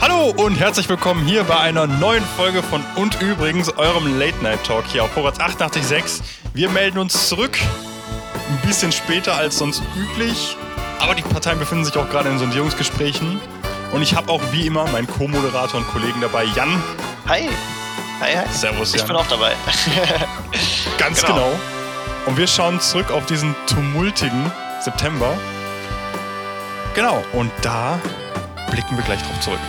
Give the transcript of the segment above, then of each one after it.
Hallo und herzlich willkommen hier bei einer neuen Folge von Und übrigens eurem Late Night Talk hier auf Vorrats 886. Wir melden uns zurück, ein bisschen später als sonst üblich, aber die Parteien befinden sich auch gerade in Sondierungsgesprächen. Und ich habe auch wie immer meinen Co-Moderator und Kollegen dabei, Jan. Hi. Hi, hi. Servus, Jan. Ich bin auch dabei. Ganz genau. genau. Und wir schauen zurück auf diesen tumultigen September. Genau, und da blicken wir gleich drauf zurück.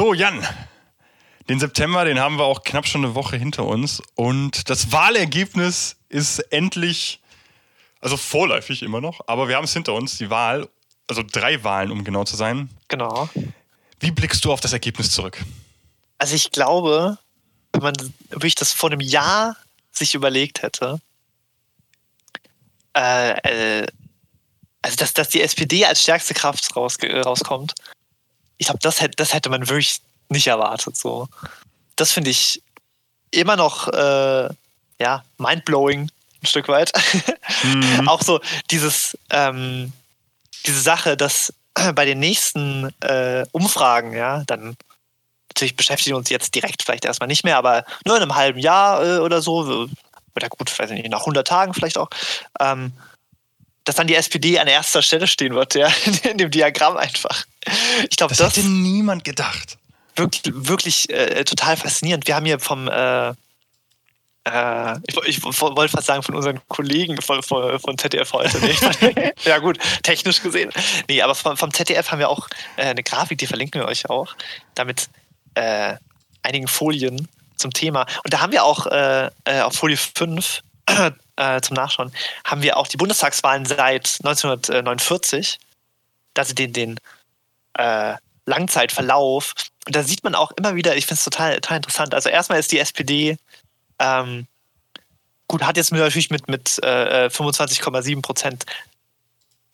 So, Jan. Den September, den haben wir auch knapp schon eine Woche hinter uns. Und das Wahlergebnis ist endlich, also vorläufig immer noch, aber wir haben es hinter uns, die Wahl. Also drei Wahlen, um genau zu sein. Genau. Wie blickst du auf das Ergebnis zurück? Also ich glaube, wenn man wirklich das vor einem Jahr sich überlegt hätte, äh, äh, also dass, dass die SPD als stärkste Kraft raus, rauskommt, ich glaube, das hätte, das hätte man wirklich nicht erwartet. So. Das finde ich immer noch äh, ja, mindblowing, ein Stück weit. Mhm. Auch so dieses, ähm, diese Sache, dass bei den nächsten äh, Umfragen, ja, dann natürlich beschäftigen wir uns jetzt direkt vielleicht erstmal nicht mehr, aber nur in einem halben Jahr äh, oder so, oder gut, weiß nicht, nach 100 Tagen vielleicht auch, ähm, dass dann die SPD an erster Stelle stehen wird, ja, in dem Diagramm einfach. Ich glaube, das, das hätte niemand gedacht. Wirklich, wirklich äh, total faszinierend. Wir haben hier vom, äh, äh, ich, ich wollte fast sagen, von unseren Kollegen von, von, von ZDF heute. ja, gut, technisch gesehen. Nee, aber vom, vom ZDF haben wir auch äh, eine Grafik, die verlinken wir euch auch, damit äh, einigen Folien zum Thema. Und da haben wir auch äh, auf Folie 5 äh, zum Nachschauen, haben wir auch die Bundestagswahlen seit 1949, also den, den äh, Langzeitverlauf. Und da sieht man auch immer wieder, ich finde es total, total interessant. Also erstmal ist die SPD ähm, gut, hat jetzt natürlich mit, mit äh, 25,7 Prozent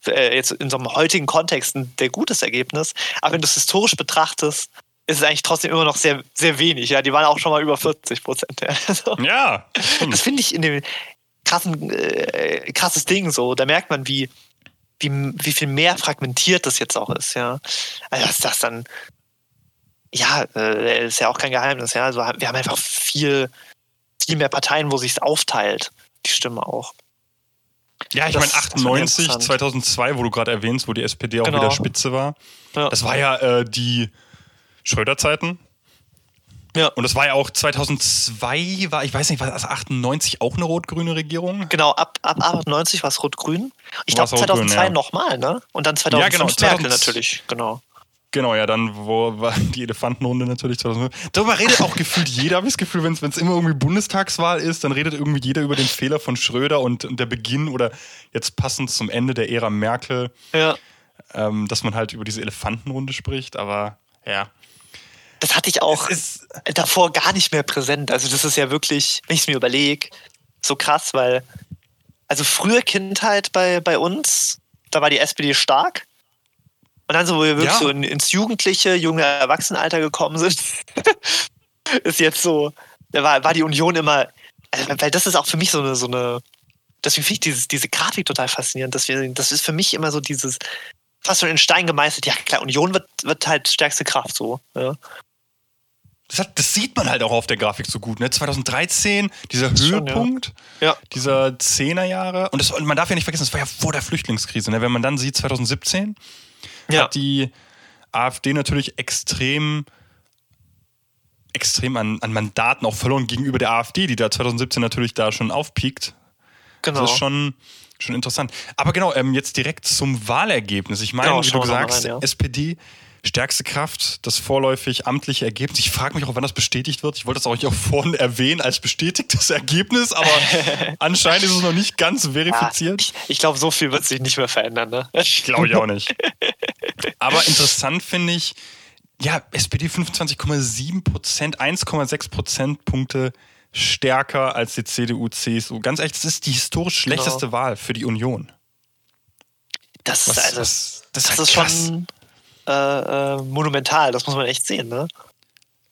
äh, jetzt in so einem heutigen Kontext ein sehr gutes Ergebnis. Aber wenn du es historisch betrachtest, ist es eigentlich trotzdem immer noch sehr, sehr wenig. Ja, die waren auch schon mal über 40 Prozent. Ja, also, ja das finde ich in dem krassen, äh, krasses Ding so. Da merkt man, wie, wie, wie viel mehr fragmentiert das jetzt auch ist. Ja, also dass das dann ja, äh, ist ja auch kein Geheimnis. Ja, also wir haben einfach viel, viel mehr Parteien, wo sich es aufteilt, die Stimme auch. Ja, ich meine 98, 2002, wo du gerade erwähnst, wo die SPD auch genau. wieder Spitze war. Ja. Das war ja äh, die Schröder-Zeiten. Ja. Und das war ja auch 2002, war, ich weiß nicht, war das 98 auch eine rot-grüne Regierung? Genau, ab, ab 98 war es rot-grün. Ich glaube 2002 ja. nochmal, ne? Und dann 2005 ja, genau, Merkel natürlich, genau. Genau, ja, dann wo war die Elefantenrunde natürlich 2005. Darüber redet auch gefühlt jeder, habe ich das Gefühl, wenn es immer irgendwie Bundestagswahl ist, dann redet irgendwie jeder über den Fehler von Schröder und, und der Beginn oder jetzt passend zum Ende der Ära Merkel. Ja. Ähm, dass man halt über diese Elefantenrunde spricht, aber ja. Das hatte ich auch davor gar nicht mehr präsent. Also, das ist ja wirklich, wenn ich es mir überlege, so krass, weil, also frühe Kindheit bei, bei uns, da war die SPD stark. Und dann so, wo wir wirklich ja. so in, ins Jugendliche, junge Erwachsenenalter gekommen sind, ist jetzt so, da war, war die Union immer, also, weil das ist auch für mich so eine, so eine deswegen finde ich dieses, diese Grafik total faszinierend. Dass wir, das ist für mich immer so dieses, fast schon in Stein gemeißelt. Ja, klar, Union wird, wird halt stärkste Kraft so. Ja. Das, hat, das, sieht man halt auch auf der Grafik so gut. Ne? 2013, dieser Höhepunkt schon, ja. Dieser Zehnerjahre. Und, das, und man darf ja nicht vergessen, das war ja vor der Flüchtlingskrise. Ne? Wenn man dann sieht, 2017 ja. hat die AfD natürlich extrem extrem an, an Mandaten auch verloren gegenüber der AfD, die da 2017 natürlich da schon aufpiekt. Genau. Das ist schon, schon interessant. Aber genau, ähm, jetzt direkt zum Wahlergebnis. Ich meine, genau, wie du gesagt hast, ja. SPD stärkste Kraft, das vorläufig amtliche Ergebnis. Ich frage mich auch, wann das bestätigt wird. Ich wollte das auch vorhin erwähnen als bestätigtes Ergebnis, aber anscheinend ist es noch nicht ganz verifiziert. Ja, ich, ich glaube, so viel wird sich nicht mehr verändern. Ne? Ich glaube ich auch nicht. aber interessant finde ich, ja, SPD 25,7 Prozent, 1,6 Prozentpunkte stärker als die CDU, CSU. Ganz ehrlich, das ist die historisch genau. schlechteste genau. Wahl für die Union. Das, was, also, was, das, das ist, halt schon äh, äh, monumental, das muss man echt sehen, ne?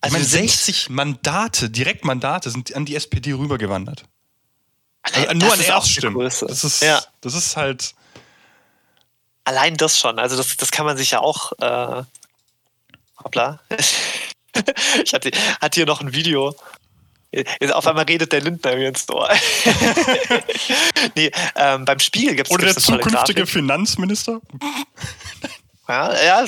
Also ich meine, 60 Mandate, Direktmandate sind an die SPD rübergewandert. Also nur an Erststimmen. Das ist, ja. das ist halt. Allein das schon. Also, das, das kann man sich ja auch. Äh, hoppla. ich hatte, hatte hier noch ein Video. Auf einmal redet der Lindner mir ins Ohr. nee, ähm, beim Spiegel gibt es Oder der zukünftige Finanzminister? Ja, ja,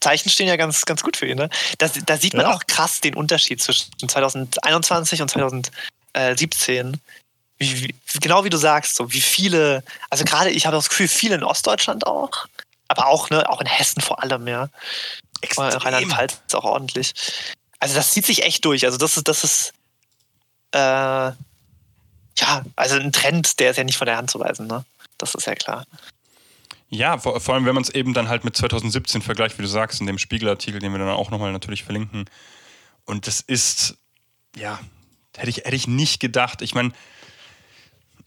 Zeichen stehen ja ganz, ganz gut für ihn. Ne? Da, da sieht man ja. auch krass den Unterschied zwischen 2021 und 2017. Wie, wie, genau wie du sagst, so wie viele, also gerade ich habe das Gefühl, viele in Ostdeutschland auch, aber auch, ne, auch in Hessen vor allem, ja. Rheinland-Pfalz ist auch ordentlich. Also das zieht sich echt durch. Also das ist, das ist äh, ja, also ein Trend, der ist ja nicht von der Hand zu weisen, ne? Das ist ja klar. Ja, vor, vor allem, wenn man es eben dann halt mit 2017 vergleicht, wie du sagst, in dem Spiegelartikel, den wir dann auch nochmal natürlich verlinken. Und das ist, ja, hätte ich, hätte ich nicht gedacht. Ich meine,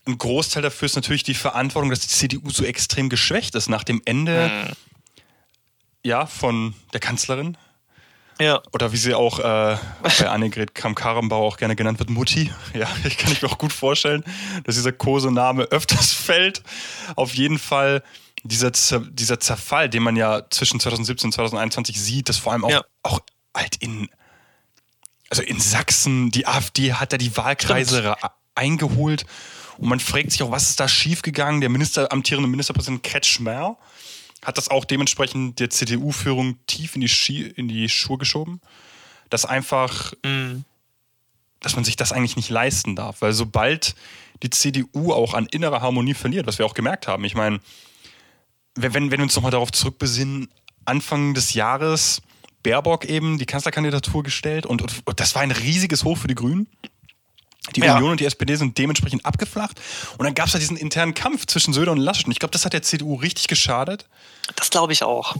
ein Großteil dafür ist natürlich die Verantwortung, dass die CDU so extrem geschwächt ist nach dem Ende mhm. ja, von der Kanzlerin. Ja. Oder wie sie auch äh, bei Annegret Kramp-Karrenbauer auch gerne genannt wird, Mutti. Ja, ich kann ich mir auch gut vorstellen, dass dieser Kosename öfters fällt. Auf jeden Fall dieser, dieser Zerfall, den man ja zwischen 2017 und 2021 sieht, dass vor allem auch, ja. auch halt in, also in Sachsen, die AfD hat da die Wahlkreise eingeholt und man fragt sich auch, was ist da schiefgegangen? Der Minister, amtierende Ministerpräsident Kretschmer hat das auch dementsprechend der CDU-Führung tief in die, Schi in die Schuhe geschoben, dass einfach, mhm. dass man sich das eigentlich nicht leisten darf, weil sobald die CDU auch an innerer Harmonie verliert, was wir auch gemerkt haben, ich meine, wenn, wenn wir uns nochmal darauf zurückbesinnen, Anfang des Jahres Baerbock eben die Kanzlerkandidatur gestellt und, und, und das war ein riesiges Hoch für die Grünen. Die ja. Union und die SPD sind dementsprechend abgeflacht. Und dann gab es ja diesen internen Kampf zwischen Söder und Laschet. Und ich glaube, das hat der CDU richtig geschadet. Das glaube ich auch.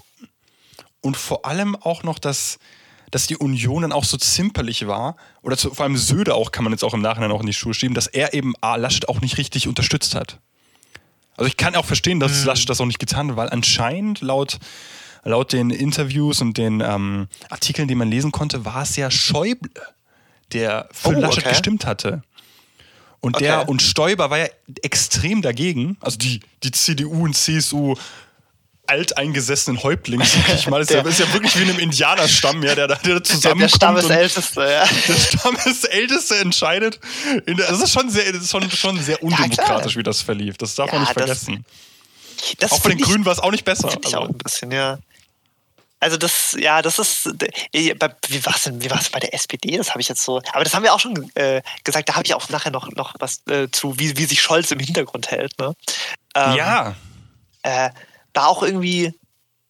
Und vor allem auch noch, dass, dass die Union dann auch so zimperlich war. Oder zu, vor allem Söder auch, kann man jetzt auch im Nachhinein auch in die Schuhe schieben, dass er eben A, Laschet auch nicht richtig unterstützt hat. Also ich kann auch verstehen, dass mhm. Laschet das auch nicht getan hat, weil anscheinend laut, laut den Interviews und den ähm, Artikeln, die man lesen konnte, war es ja Schäuble der für oh, Laschet okay. gestimmt hatte. Und okay. der und Stoiber war ja extrem dagegen. Also die, die CDU und CSU alteingesessenen Häuptling, sag ich mal. Das der, ist ja wirklich wie in einem Indianerstamm, ja, der da zusammenkommt. Der Stammesälteste, ja. Der Stammesälteste entscheidet. Der, das ist schon sehr, ist schon, schon sehr undemokratisch, ja, wie das verlief. Das darf ja, man nicht vergessen. Das, das auch bei den Grünen war es auch nicht besser. Also. auch ein bisschen, ja. Also das, ja, das ist, äh, wie war es denn, wie bei der SPD? Das habe ich jetzt so, aber das haben wir auch schon äh, gesagt, da habe ich auch nachher noch, noch was äh, zu, wie, wie sich Scholz im Hintergrund hält. Ne? Ähm, ja. Äh, war auch irgendwie,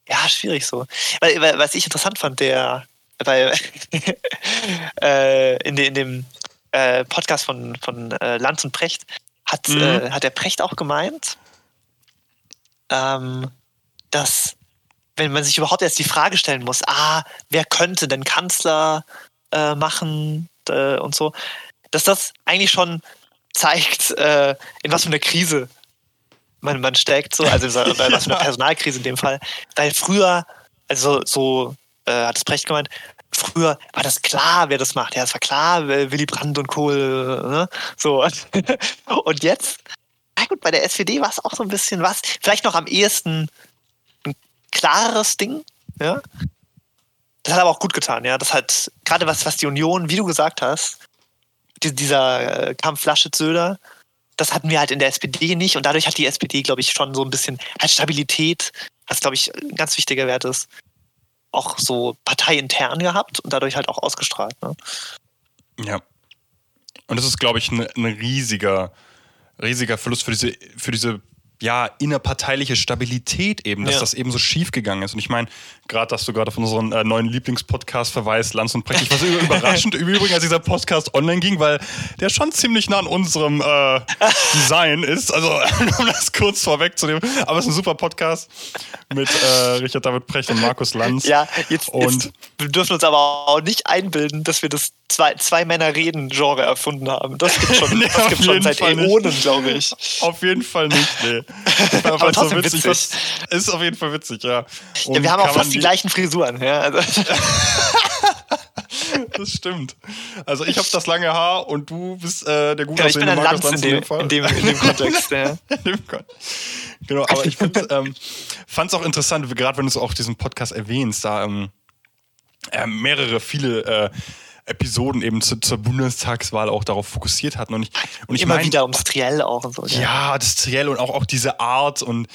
ja, schwierig so. Weil, weil, was ich interessant fand, der, weil äh, in, de, in dem äh, Podcast von, von Lanz und Precht hat, mhm. hat der Precht auch gemeint, ähm, dass wenn man sich überhaupt erst die Frage stellen muss, ah, wer könnte denn Kanzler äh, machen äh, und so, dass das eigentlich schon zeigt, äh, in was für eine Krise man, man steckt, so, also in was für eine Personalkrise in dem Fall. Weil früher, also so äh, hat es Brecht gemeint, früher war das klar, wer das macht. Ja, es war klar, Willy Brandt und Kohl, ne? So. Und jetzt, na gut, bei der SPD war es auch so ein bisschen was, vielleicht noch am ehesten klareres Ding, ja. Das hat aber auch gut getan, ja. Das hat gerade was, was die Union, wie du gesagt hast, die, dieser äh, Kampf Laschet-Söder, das hatten wir halt in der SPD nicht und dadurch hat die SPD, glaube ich, schon so ein bisschen halt Stabilität, was, glaube ich, ein ganz wichtiger Wert ist, auch so parteiintern gehabt und dadurch halt auch ausgestrahlt. Ne? Ja. Und das ist, glaube ich, ein, ein riesiger, riesiger Verlust für diese, für diese ja, innerparteiliche Stabilität eben, dass ja. das eben so schief gegangen ist. Und ich meine, gerade, dass du gerade auf unseren äh, neuen Lieblingspodcast verweist, Lanz und Brecht, ich war so überraschend im Übrigen, als dieser Podcast online ging, weil der schon ziemlich nah an unserem äh, Design ist. Also, um das kurz vorwegzunehmen. Aber es ist ein super Podcast mit äh, Richard David Brecht und Markus Lanz. Ja, jetzt, und jetzt, wir dürfen uns aber auch nicht einbilden, dass wir das zwei, zwei Männer reden Genre erfunden haben. Das gibt schon, nee, das gibt schon seit Äonen, glaube ich. Auf jeden Fall nicht, nee. Aber trotzdem so witzig. witzig. Ist auf jeden Fall witzig, ja. ja wir haben auch fast die gleichen Frisuren, ja. Also. das stimmt. Also ich habe das lange Haar und du bist äh, der gute ja, ich bin ein Lanz in, dem, in, dem, in dem Kontext. ja. genau, aber ich ähm, fand es auch interessant, gerade wenn du es auch diesen Podcast erwähnst, da ähm, äh, mehrere, viele äh, Episoden eben zu, zur Bundestagswahl auch darauf fokussiert hatten. Und ich, und ich Immer mein, wieder ums Triell auch und so. Ja, ja das Triell und auch, auch diese Art und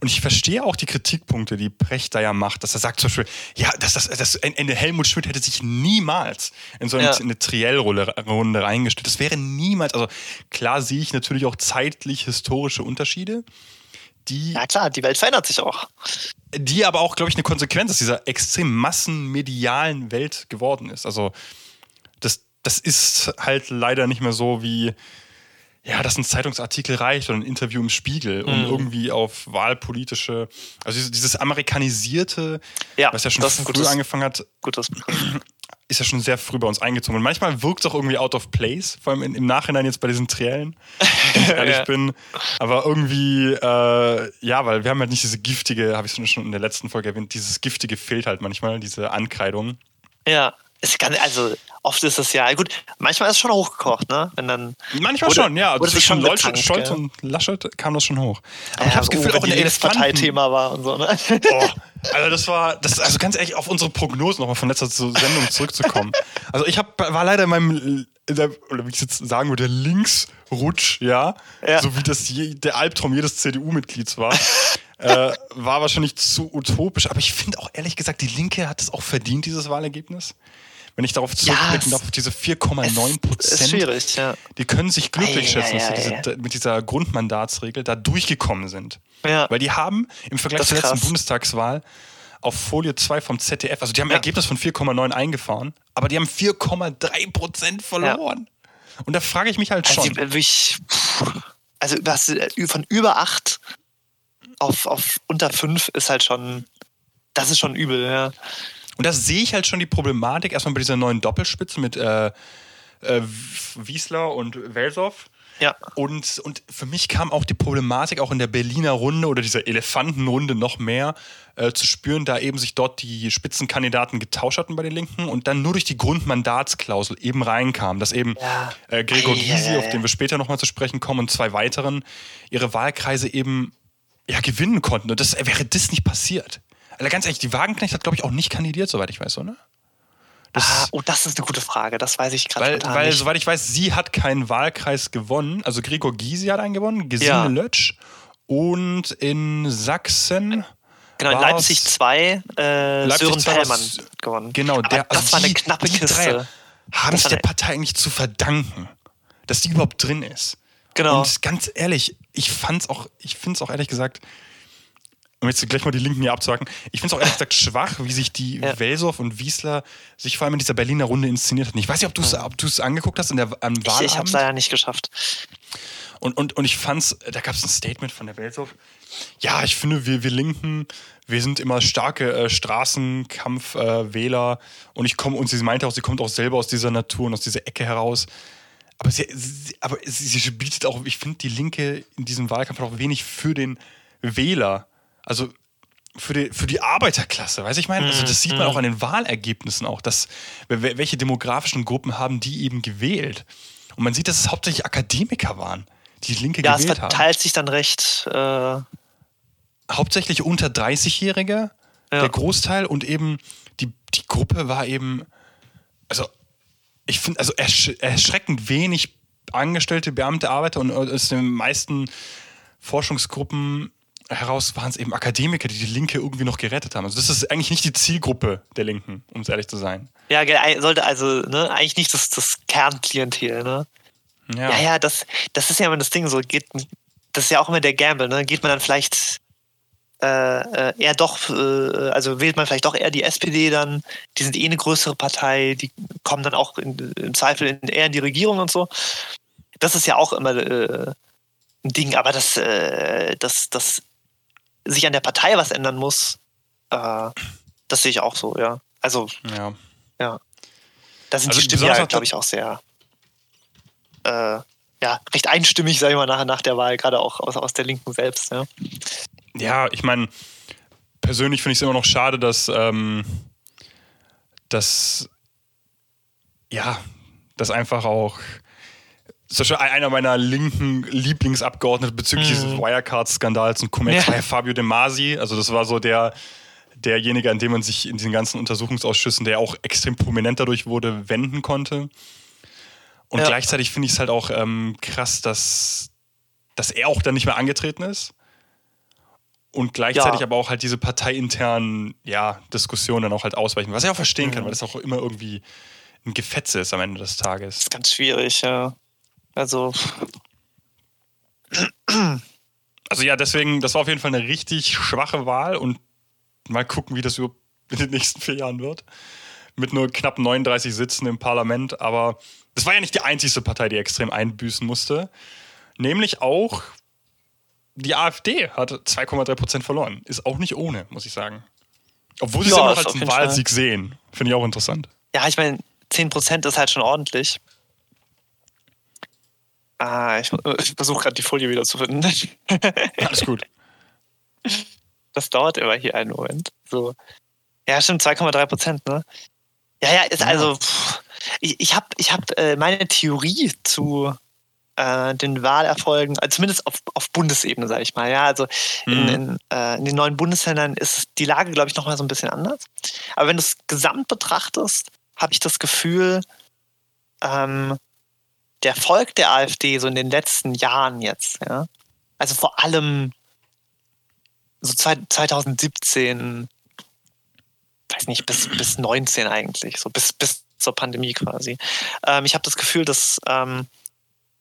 und ich verstehe auch die Kritikpunkte, die Precht da ja macht, dass er sagt zum Beispiel, ja, dass das, das eine Helmut Schmidt hätte sich niemals in so eine, ja. eine Triell-Runde reingestellt. Das wäre niemals, also klar sehe ich natürlich auch zeitlich historische Unterschiede. Die, ja klar, die Welt verändert sich auch. Die aber auch, glaube ich, eine Konsequenz aus dieser extrem massenmedialen Welt geworden ist. Also das, ist halt leider nicht mehr so wie ja, dass ein Zeitungsartikel reicht oder ein Interview im Spiegel, um mhm. irgendwie auf wahlpolitische, also dieses amerikanisierte, ja, was ja schon früh gutes, angefangen hat, gutes. ist ja schon sehr früh bei uns eingezogen. Und manchmal wirkt es auch irgendwie out of place, vor allem im Nachhinein jetzt bei diesen Triellen, wenn ich ehrlich ja. bin. Aber irgendwie, äh, ja, weil wir haben halt nicht diese giftige, habe ich schon in der letzten Folge erwähnt, dieses giftige fehlt halt manchmal, diese Ankreidung. Ja. Es kann, also oft ist es ja, gut, manchmal ist es schon hochgekocht, ne? Wenn dann, manchmal wurde, schon, ja. Also zwischen Scholz, Scholz und Laschet kam das schon hoch. Aber ja, ich habe das Gefühl, auch in jedes Parteithema war und so, ne? Oh, also das war, das, also ganz ehrlich, auf unsere Prognosen nochmal von letzter Sendung zurückzukommen. Also ich hab, war leider in meinem, oder wie ich jetzt sagen würde, Linksrutsch, ja, ja. so wie das je, der Albtraum jedes CDU-Mitglieds war. äh, war wahrscheinlich zu utopisch, aber ich finde auch ehrlich gesagt, die Linke hat es auch verdient, dieses Wahlergebnis wenn ich darauf zurückblicken ja, darf, auf diese 4,9 Prozent, schwierig, ja. die können sich glücklich schätzen, dass sie diese, mit dieser Grundmandatsregel da durchgekommen sind. Weil die haben im Vergleich zur letzten Bundestagswahl auf Folie 2 vom ZDF, also die haben ein Ergebnis von 4,9 eingefahren, aber die haben 4,3 Prozent verloren. Und da frage ich mich halt also schon. Also, ich, also von über 8 auf, auf unter 5 ist halt schon, das ist schon übel, ja. Und da sehe ich halt schon die Problematik, erstmal bei dieser neuen Doppelspitze mit äh, äh, Wiesler und Welsow. Ja. Und, und für mich kam auch die Problematik auch in der Berliner Runde oder dieser Elefantenrunde noch mehr äh, zu spüren, da eben sich dort die Spitzenkandidaten getauscht hatten bei den Linken und dann nur durch die Grundmandatsklausel eben reinkam, dass eben ja. äh, Gregor Gysi, auf den wir später nochmal zu sprechen kommen, und zwei weiteren ihre Wahlkreise eben ja, gewinnen konnten. Und das wäre das nicht passiert. Ganz ehrlich, die Wagenknecht hat, glaube ich, auch nicht kandidiert, soweit ich weiß, oder? Das, ah, oh, das ist eine gute Frage. Das weiß ich gerade weil, weil, nicht. soweit ich weiß, sie hat keinen Wahlkreis gewonnen. Also Gregor Gysi hat einen gewonnen, Gesine ja. Lötsch. Und in Sachsen. Genau, in Leipzig 2, äh, Leipzig Sören Pellmann gewonnen. Genau, der, das also war eine knappe Kiste. Haben es der Partei eigentlich zu verdanken, dass die überhaupt drin ist. Genau. Und ganz ehrlich, ich fand's auch, ich finde es auch ehrlich gesagt, um jetzt gleich mal die Linken hier abzuhaken, ich finde es auch ehrlich gesagt schwach, wie sich die ja. Welsow und Wiesler sich vor allem in dieser Berliner Runde inszeniert hatten. Ich weiß nicht, ob du es ob angeguckt hast in der, am Wahlabend. Ich, ich habe es leider nicht geschafft. Und, und, und ich fand's, da gab es ein Statement von der Welsow. Ja, ich finde, wir, wir Linken, wir sind immer starke äh, Straßenkampfwähler. Äh, und ich komme, und sie meinte auch, sie kommt auch selber aus dieser Natur und aus dieser Ecke heraus. Aber sie, sie aber sie, sie bietet auch, ich finde, die Linke in diesem Wahlkampf auch wenig für den Wähler also für die, für die Arbeiterklasse, weiß ich meine? Also das sieht man auch mhm. an den Wahlergebnissen auch, dass welche demografischen Gruppen haben die eben gewählt. Und man sieht, dass es hauptsächlich Akademiker waren, die Linke ja, gewählt haben. Ja, es verteilt haben. sich dann recht. Äh hauptsächlich unter 30-Jährige, ja. der Großteil und eben die, die Gruppe war eben, also ich finde, also ersch erschreckend wenig Angestellte, Beamte, Arbeiter und aus den meisten Forschungsgruppen heraus waren es eben Akademiker, die die Linke irgendwie noch gerettet haben. Also das ist eigentlich nicht die Zielgruppe der Linken, um es ehrlich zu sein. Ja, sollte also ne, eigentlich nicht das, das Kernklientel. Ne? Ja. ja, ja, das, das ist ja immer das Ding. So geht, das ist ja auch immer der Gamble. Ne? Geht man dann vielleicht äh, äh, eher doch, äh, also wählt man vielleicht doch eher die SPD dann. Die sind eh eine größere Partei. Die kommen dann auch in, im Zweifel in, eher in die Regierung und so. Das ist ja auch immer äh, ein Ding. Aber das, äh, das, das sich an der Partei was ändern muss, äh, das sehe ich auch so, ja. Also, ja. ja. Da sind also die Stimmen ja, glaube ich, auch sehr, äh, ja, recht einstimmig, sage ich mal, nach, nach der Wahl, gerade auch aus, aus der Linken selbst, ja. Ja, ich meine, persönlich finde ich es immer noch schade, dass, ähm, dass ja, das einfach auch zum Beispiel einer meiner linken Lieblingsabgeordneten bezüglich mhm. dieses Wirecard-Skandals und Cum ja. Fabio De Masi. Also das war so der, derjenige, an dem man sich in diesen ganzen Untersuchungsausschüssen, der auch extrem prominent dadurch wurde, wenden konnte. Und ja. gleichzeitig finde ich es halt auch ähm, krass, dass, dass er auch dann nicht mehr angetreten ist. Und gleichzeitig ja. aber auch halt diese parteiinternen ja, Diskussionen dann auch halt ausweichen. Was ich auch verstehen mhm. kann, weil das auch immer irgendwie ein Gefetze ist am Ende des Tages. Das ist ganz schwierig, ja. Also. Also ja, deswegen, das war auf jeden Fall eine richtig schwache Wahl und mal gucken, wie das in den nächsten vier Jahren wird. Mit nur knapp 39 Sitzen im Parlament, aber das war ja nicht die einzigste Partei, die extrem einbüßen musste. Nämlich auch die AfD hat 2,3 Prozent verloren. Ist auch nicht ohne, muss ich sagen. Obwohl sie ja, es immer noch als einen Wahlsieg Fall. sehen. Finde ich auch interessant. Ja, ich meine, 10 Prozent ist halt schon ordentlich. Ah, ich, ich versuche gerade die Folie wieder zu finden. Alles gut. Das dauert immer hier einen Moment. So. Ja, stimmt, 2,3 Prozent, ne? Ja, ja, ist also. Pff, ich ich habe ich hab, äh, meine Theorie zu äh, den Wahlerfolgen, also zumindest auf, auf Bundesebene, sage ich mal. Ja, also mhm. in, in, äh, in, den neuen Bundesländern ist die Lage, glaube ich, nochmal so ein bisschen anders. Aber wenn du es gesamt betrachtest, habe ich das Gefühl, ähm, der Erfolg der AfD so in den letzten Jahren jetzt, ja, also vor allem so 2017, weiß nicht, bis, bis 19 eigentlich, so bis, bis zur Pandemie quasi. Ähm, ich habe das Gefühl, dass ähm,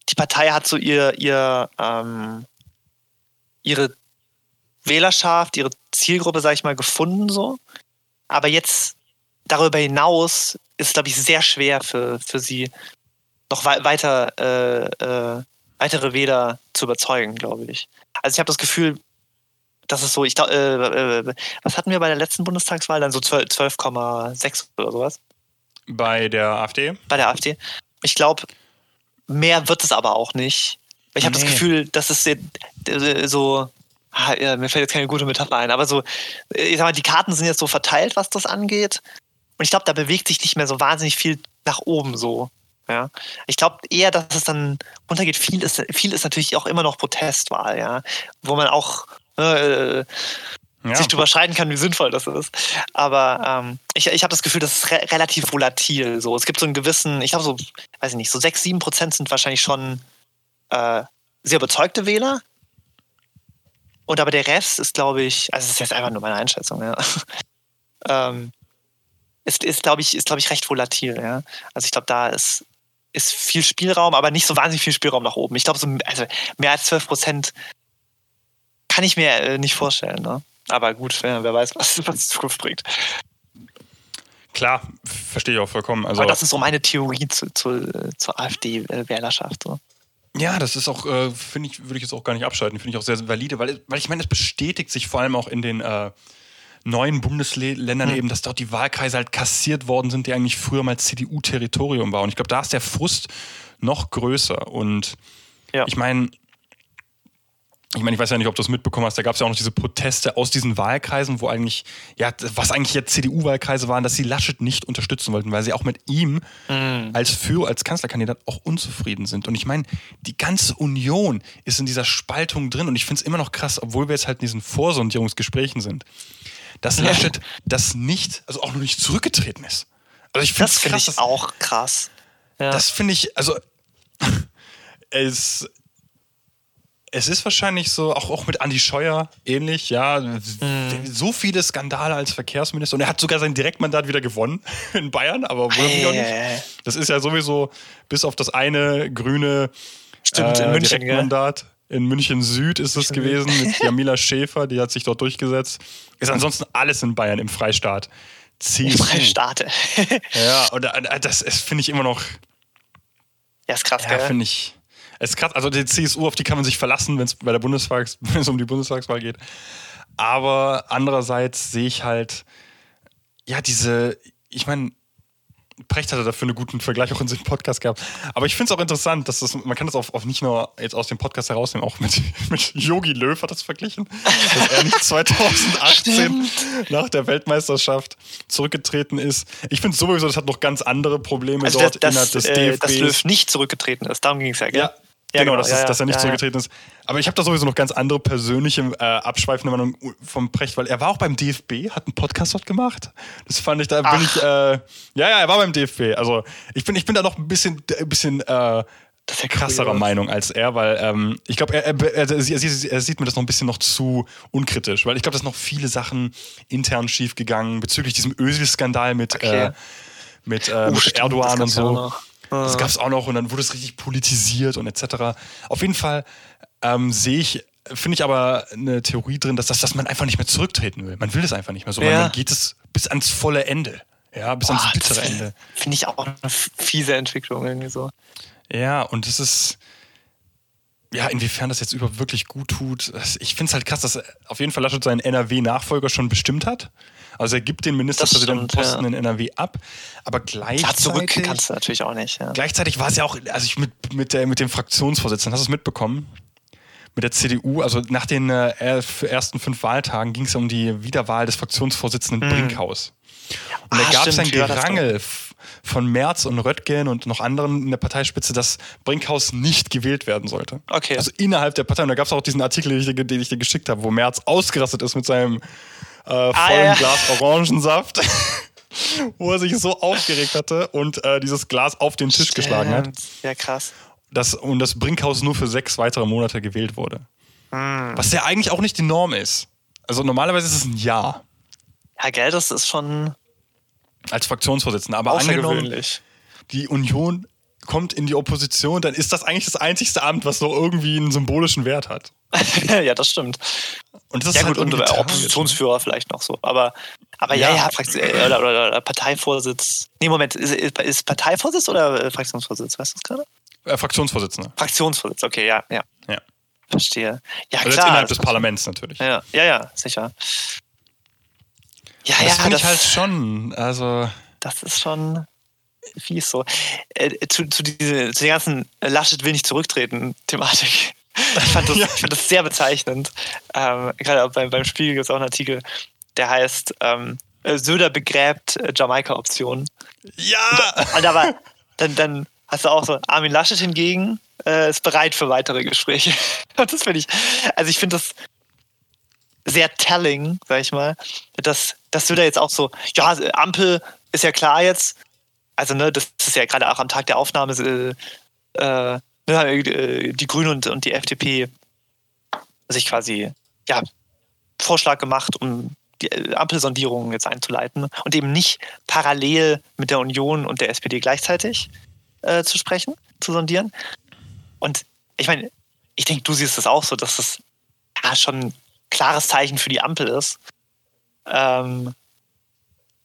die Partei hat so ihr, ihr ähm, ihre Wählerschaft, ihre Zielgruppe, sage ich mal, gefunden so. Aber jetzt darüber hinaus ist, glaube ich, sehr schwer für, für sie noch weiter äh, äh, weitere Wähler zu überzeugen, glaube ich. Also ich habe das Gefühl, dass es so, ich glaube, äh, äh, was hatten wir bei der letzten Bundestagswahl? Dann so 12,6 oder sowas. Bei der AfD? Bei der AfD. Ich glaube, mehr wird es aber auch nicht. Ich habe nee. das Gefühl, dass es so, ah, mir fällt jetzt keine gute Metapher ein, aber so, ich sag mal, die Karten sind jetzt so verteilt, was das angeht. Und ich glaube, da bewegt sich nicht mehr so wahnsinnig viel nach oben so. Ja. Ich glaube eher, dass es dann runtergeht. Viel ist, viel ist natürlich auch immer noch Protestwahl, ja, wo man auch äh, ja. sich darüber streiten kann, wie sinnvoll das ist. Aber ähm, ich, ich habe das Gefühl, das ist re relativ volatil. So. Es gibt so einen gewissen, ich glaube so, weiß ich nicht, so 6, 7 Prozent sind wahrscheinlich schon äh, sehr überzeugte Wähler. Und aber der Rest ist, glaube ich, also das ist jetzt einfach nur meine Einschätzung, ja. ähm, ist, ist glaube ich, ist, glaube ich, recht volatil, ja. Also ich glaube, da ist, ist viel Spielraum, aber nicht so wahnsinnig viel Spielraum nach oben. Ich glaube, so, also mehr als 12 Prozent kann ich mir äh, nicht vorstellen. Ne? Aber gut, wer, wer weiß, was, was die Zukunft bringt. Klar, verstehe ich auch vollkommen. Also, Aber das ist so meine Theorie zu, zu, zur AfD-Wählerschaft. So. Ja, das ist auch, äh, finde ich, würde ich jetzt auch gar nicht abschalten, finde ich auch sehr, valide, weil, weil ich meine, es bestätigt sich vor allem auch in den äh, neuen Bundesländern mhm. eben, dass dort die Wahlkreise halt kassiert worden sind, die eigentlich früher mal CDU-Territorium waren. Und ich glaube, da ist der Frust noch größer. Und ja. ich meine, ich meine, ich weiß ja nicht, ob du es mitbekommen hast, da gab es ja auch noch diese Proteste aus diesen Wahlkreisen, wo eigentlich, ja, was eigentlich jetzt CDU-Wahlkreise waren, dass sie Laschet nicht unterstützen wollten, weil sie auch mit ihm mhm. als Führer, als Kanzlerkandidat auch unzufrieden sind. Und ich meine, die ganze Union ist in dieser Spaltung drin und ich finde es immer noch krass, obwohl wir jetzt halt in diesen Vorsondierungsgesprächen sind, dass Laschet das nicht, also auch noch nicht zurückgetreten ist. Also ich finde das find ich auch krass. Ja. Das finde ich, also es, es ist wahrscheinlich so, auch, auch mit Andi Scheuer ähnlich, ja. Mhm. So viele Skandale als Verkehrsminister und er hat sogar sein Direktmandat wieder gewonnen in Bayern, aber wohl hey, auch nicht. Das ist ja sowieso bis auf das eine grüne Stimmt, äh, München, Direktmandat. Gell? In München Süd ist es gewesen mit Jamila Schäfer, die hat sich dort durchgesetzt. Ist ansonsten alles in Bayern im Freistaat. CSU. Freistaat. ja, und äh, das finde ich immer noch. Ja, ist krass, ja, finde ich. Es ist krass, also die CSU, auf die kann man sich verlassen, wenn es bei der Bundestags, wenn es um die Bundestagswahl geht. Aber andererseits sehe ich halt, ja, diese, ich meine, Precht hatte dafür einen guten Vergleich auch in seinem Podcast gehabt. Aber ich finde es auch interessant, dass das, man kann das auch, auch nicht nur jetzt aus dem Podcast herausnehmen, auch mit, mit Yogi Löw hat das verglichen, dass er nicht 2018 nach der Weltmeisterschaft zurückgetreten ist. Ich finde sowieso, das hat noch ganz andere Probleme also dort das, innerhalb des äh, DFB. Dass Löw nicht zurückgetreten ist, darum ging es ja, gell? Ja, ja, genau, genau dass, ja, dass, er nicht ja, zurückgetreten ist. Aber ich habe da sowieso noch ganz andere persönliche, äh, abschweifende Meinung vom Precht, weil er war auch beim DFB, hat einen Podcast dort gemacht. Das fand ich, da Ach. bin ich, äh, ja, ja, er war beim DFB. Also ich bin, ich bin da noch ein bisschen, ein bisschen äh, krasserer Meinung als er, weil ähm, ich glaube, er, er, er, er, sieht mir das noch ein bisschen noch zu unkritisch, weil ich glaube, da sind noch viele Sachen intern schief gegangen bezüglich diesem Özil-Skandal mit, okay. äh, mit, äh, oh, mit Erdogan und so. Das gab es auch noch und dann wurde es richtig politisiert und etc. Auf jeden Fall ähm, sehe ich, finde ich aber eine Theorie drin, dass, das, dass man einfach nicht mehr zurücktreten will. Man will das einfach nicht mehr so. Ja. Man geht es bis ans volle Ende. Ja, bis Boah, ans bittere Ende. Finde ich auch eine fiese Entwicklung irgendwie so. Ja, und das ist. Ja, inwiefern das jetzt überhaupt wirklich gut tut. Ich finde es halt krass, dass auf jeden Fall Laschet seinen NRW-Nachfolger schon bestimmt hat. Also er gibt den Ministerpräsidentenposten ja. in NRW ab, aber gleichzeitig. Ja, zurück kannst du natürlich auch nicht. Ja. Gleichzeitig war es ja auch, also ich mit, mit, der, mit dem Fraktionsvorsitzenden, hast du es mitbekommen? Mit der CDU, also nach den äh, ersten fünf Wahltagen ging es um die Wiederwahl des Fraktionsvorsitzenden mhm. Brinkhaus. Und da gab es ein Gerangel von Merz und Röttgen und noch anderen in der Parteispitze, dass Brinkhaus nicht gewählt werden sollte. Okay. Also innerhalb der Partei. Und da gab es auch diesen Artikel, den ich, den ich dir geschickt habe, wo Merz ausgerastet ist mit seinem äh, vollen ah. Glas Orangensaft. wo er sich so aufgeregt hatte und äh, dieses Glas auf den Tisch Stimmt. geschlagen hat. Ja, krass. Das, und das Brinkhaus nur für sechs weitere Monate gewählt wurde. Hm. Was ja eigentlich auch nicht die Norm ist. Also normalerweise ist es ein Jahr. Ja, gell, das ist schon. Als Fraktionsvorsitzender. Aber angenommen, die Union kommt in die Opposition, dann ist das eigentlich das einzigste Amt, was noch irgendwie einen symbolischen Wert hat. ja, das stimmt. Und das ja, ist gut, halt und Oppositionsführer vielleicht noch so. Aber, aber ja, ja, ja äh, oder, oder, oder, Parteivorsitz. Nee, Moment, ist, ist Parteivorsitz oder äh, Fraktionsvorsitz? Weißt du das gerade? Äh, Fraktionsvorsitzender. Fraktionsvorsitz, okay, ja, ja. Ja. Verstehe. Ja, also klar. innerhalb des Parlaments natürlich. Ja, ja, ja, sicher. Ja, das ja, finde ich halt schon. Also. Das ist schon fies so. Äh, zu, zu, diese, zu der ganzen Laschet will nicht zurücktreten Thematik. Ich fand das, ja. ich fand das sehr bezeichnend. Ähm, gerade beim, beim Spiegel gibt es auch einen Artikel, der heißt ähm, Söder begräbt äh, Jamaika-Option. Ja! Und, und aber dann, dann hast du auch so, Armin Laschet hingegen äh, ist bereit für weitere Gespräche. das finde ich, also ich finde das sehr telling, sag ich mal, dass, dass Söder jetzt auch so, ja, Ampel ist ja klar jetzt, also ne, das ist ja gerade auch am Tag der Aufnahme äh, äh, ne, die Grünen und, und die FDP sich quasi ja, Vorschlag gemacht, um die äh, Ampelsondierungen jetzt einzuleiten und eben nicht parallel mit der Union und der SPD gleichzeitig äh, zu sprechen, zu sondieren. Und ich meine, ich denke, du siehst das auch so, dass das ja schon ein klares Zeichen für die Ampel ist. Ähm,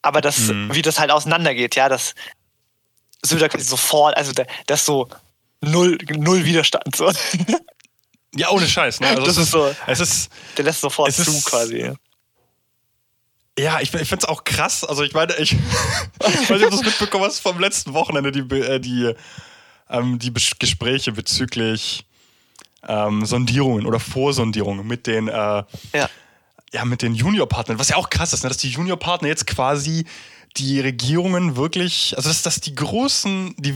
aber das, mhm. wie das halt auseinandergeht, ja, dass Söder quasi sofort, also das ist so null, null Widerstand. So. Ja, ohne Scheiß. Ne? Also das ist so. Es ist, der lässt sofort zu ist, quasi. Ja, ich, ich finde es auch krass. Also ich meine, ich, weiß nicht, ob du das mitbekommen hast vom letzten Wochenende, die, äh, die, ähm, die Gespräche bezüglich ähm, Sondierungen oder Vorsondierungen mit den, äh, ja. ja, mit den Juniorpartnern. Was ja auch krass ist, ne? dass die Juniorpartner jetzt quasi die Regierungen wirklich, also dass, dass die großen, die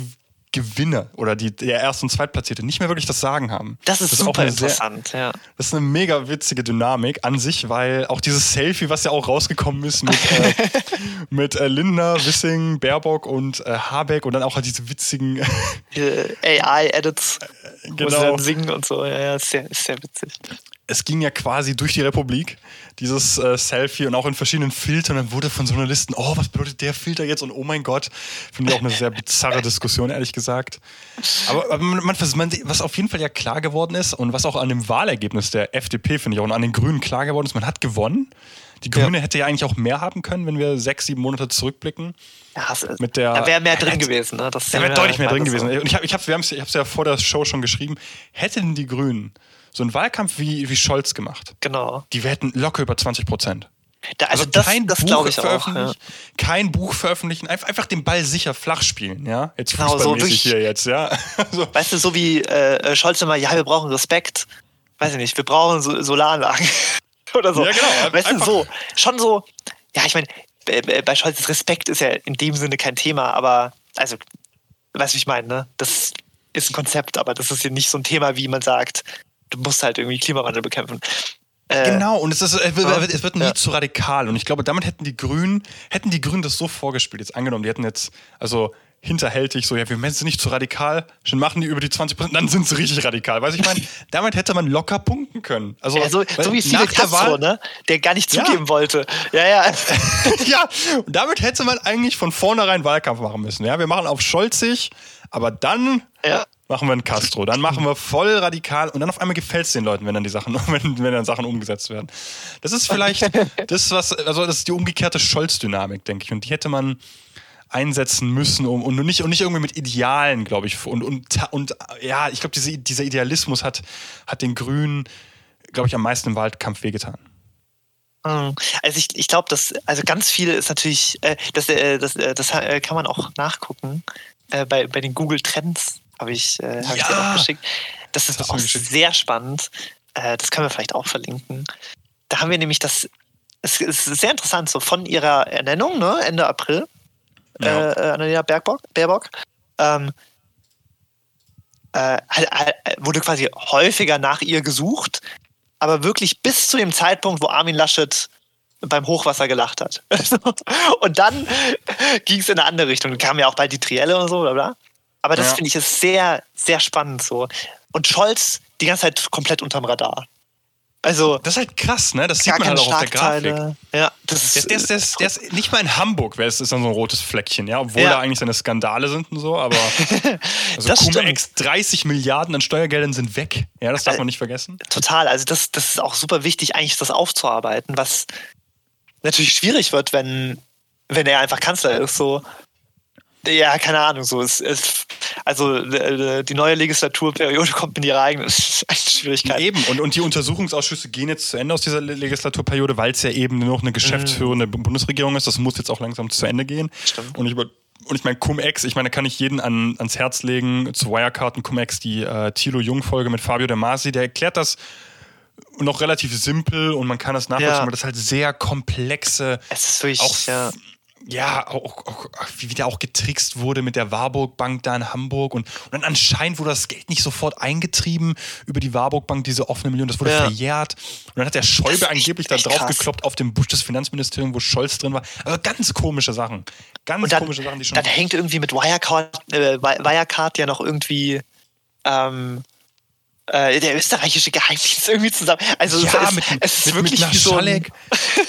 Gewinner oder die, der Erst- und Zweitplatzierte nicht mehr wirklich das Sagen haben. Das ist, das ist super interessant, sehr, ja. Das ist eine mega witzige Dynamik an sich, weil auch dieses Selfie, was ja auch rausgekommen ist mit, äh, mit äh, Lindner, Wissing, Baerbock und äh, Habeck und dann auch halt diese witzigen AI-Edits, genau. wo sie dann genau. singen und so, ja, ja, ist sehr, ist sehr witzig es ging ja quasi durch die Republik, dieses äh, Selfie und auch in verschiedenen Filtern. Dann wurde von Journalisten, oh, was bedeutet der Filter jetzt? Und oh mein Gott, finde ich auch eine sehr bizarre Diskussion, ehrlich gesagt. Aber, aber man, man, was auf jeden Fall ja klar geworden ist und was auch an dem Wahlergebnis der FDP, finde ich, auch und an den Grünen klar geworden ist, man hat gewonnen. Die Grüne ja. hätte ja eigentlich auch mehr haben können, wenn wir sechs, sieben Monate zurückblicken. Ja, mit der, da wäre mehr drin gewesen. Ne? Das da wäre deutlich mehr drin gewesen. Und ich habe ich hab, wir haben es ja vor der Show schon geschrieben. Hätten die Grünen so einen Wahlkampf wie, wie Scholz gemacht. Genau. Die hätten locker über 20 Prozent. Da, also, also das, kein das Buch veröffentlichen, auch, ja. kein Buch veröffentlichen, einfach, einfach den Ball sicher flach spielen, ja. Jetzt genau, so durch, hier jetzt, ja. so. Weißt du, so wie äh, Scholz immer, ja, wir brauchen Respekt. Weiß ich nicht, wir brauchen so Solaranlagen oder so. Ja, genau. Weißt du, so, schon so, ja, ich meine, bei Scholz Respekt ist ja in dem Sinne kein Thema, aber also, weißt du, wie ich meine, ne? Das ist ein Konzept, aber das ist ja nicht so ein Thema, wie man sagt, du musst halt irgendwie Klimawandel bekämpfen. Äh, genau, und es, ist, es wird, es wird nie ja. zu radikal. Und ich glaube, damit hätten die Grünen, hätten die Grünen das so vorgespielt, jetzt angenommen, die hätten jetzt, also hinterhältig, so, ja, wir messen nicht zu radikal, schon machen die über die 20 Prozent, dann sind sie richtig radikal. Weiß ich meine, damit hätte man locker punkten können. Also, ja, so, so wie Fidel Castro, Wahl, ne? der gar nicht zugeben ja. wollte. Ja, ja. ja, und damit hätte man eigentlich von vornherein Wahlkampf machen müssen. Ja, wir machen auf Scholzig, aber dann ja machen wir ein Castro. Dann machen wir voll radikal und dann auf einmal gefällt es den Leuten, wenn dann die Sachen, wenn, wenn dann Sachen umgesetzt werden. Das ist vielleicht das, was, also das ist die umgekehrte Scholz-Dynamik, denke ich. Und die hätte man einsetzen müssen um, und nicht und nicht irgendwie mit Idealen, glaube ich. Und, und, und ja, ich glaube, diese, dieser Idealismus hat, hat den Grünen, glaube ich, am meisten im Wahlkampf wehgetan. Hm. Also ich, ich glaube, dass also ganz viel ist natürlich, äh, das, äh, das, äh, das äh, kann man auch nachgucken äh, bei, bei den Google Trends habe ich, äh, hab ja. ich dir auch geschickt. Das ist das auch sehr spannend. Äh, das können wir vielleicht auch verlinken. Da haben wir nämlich das, es ist sehr interessant, so von ihrer Ernennung, ne, Ende April, ja. äh, Annalena Baerbock, Baerbock ähm, äh, wurde quasi häufiger nach ihr gesucht, aber wirklich bis zu dem Zeitpunkt, wo Armin Laschet beim Hochwasser gelacht hat. und dann ging es in eine andere Richtung. Dann kamen ja auch bald die Trielle und so, bla bla. Aber das ja. finde ich ist sehr, sehr spannend so. Und Scholz die ganze Zeit komplett unterm Radar. Also, das ist halt krass, ne? Das sieht man halt auch auf der Grafik. Ja, das ist, der, der, der, der, ist nicht mal in Hamburg, weil es ist dann so ein rotes Fleckchen, ja, obwohl ja. da eigentlich seine Skandale sind und so, aber also Cum-Ex 30 Milliarden an Steuergeldern sind weg. Ja, das darf man nicht vergessen. Total, also das, das ist auch super wichtig, eigentlich das aufzuarbeiten, was natürlich schwierig wird, wenn, wenn er einfach Kanzler ist, so ja, keine Ahnung, so es, es also äh, die neue Legislaturperiode kommt in ihre eigene Schwierigkeit. Eben, und, und die Untersuchungsausschüsse gehen jetzt zu Ende aus dieser Legislaturperiode, weil es ja eben nur noch eine geschäftsführende mhm. Bundesregierung ist. Das muss jetzt auch langsam zu Ende gehen. Stimmt. Und ich und ich meine, Cum-Ex, ich meine, da kann ich jeden an, ans Herz legen zu Wirecard und Cum-Ex, die äh, Thilo Jung-Folge mit Fabio De Masi, der erklärt das noch relativ simpel und man kann das nachvollziehen, ja. aber das ist halt sehr komplexe. Es ist wirklich, auch, ja ja, auch, auch, wie wieder auch getrickst wurde mit der Warburg Bank da in Hamburg und, und dann anscheinend wurde das Geld nicht sofort eingetrieben über die Warburg Bank, diese offene Million, das wurde ja. verjährt. Und dann hat der Schäuble angeblich da drauf krass. gekloppt auf dem Busch des Finanzministeriums, wo Scholz drin war. Also ganz komische Sachen. Ganz dann, komische Sachen, die schon. Dann hängt irgendwie mit Wirecard, äh, Wirecard ja noch irgendwie ähm, äh, der österreichische Geheimdienst irgendwie zusammen. Also ja, es, mit, es ist mit, wirklich mit so ein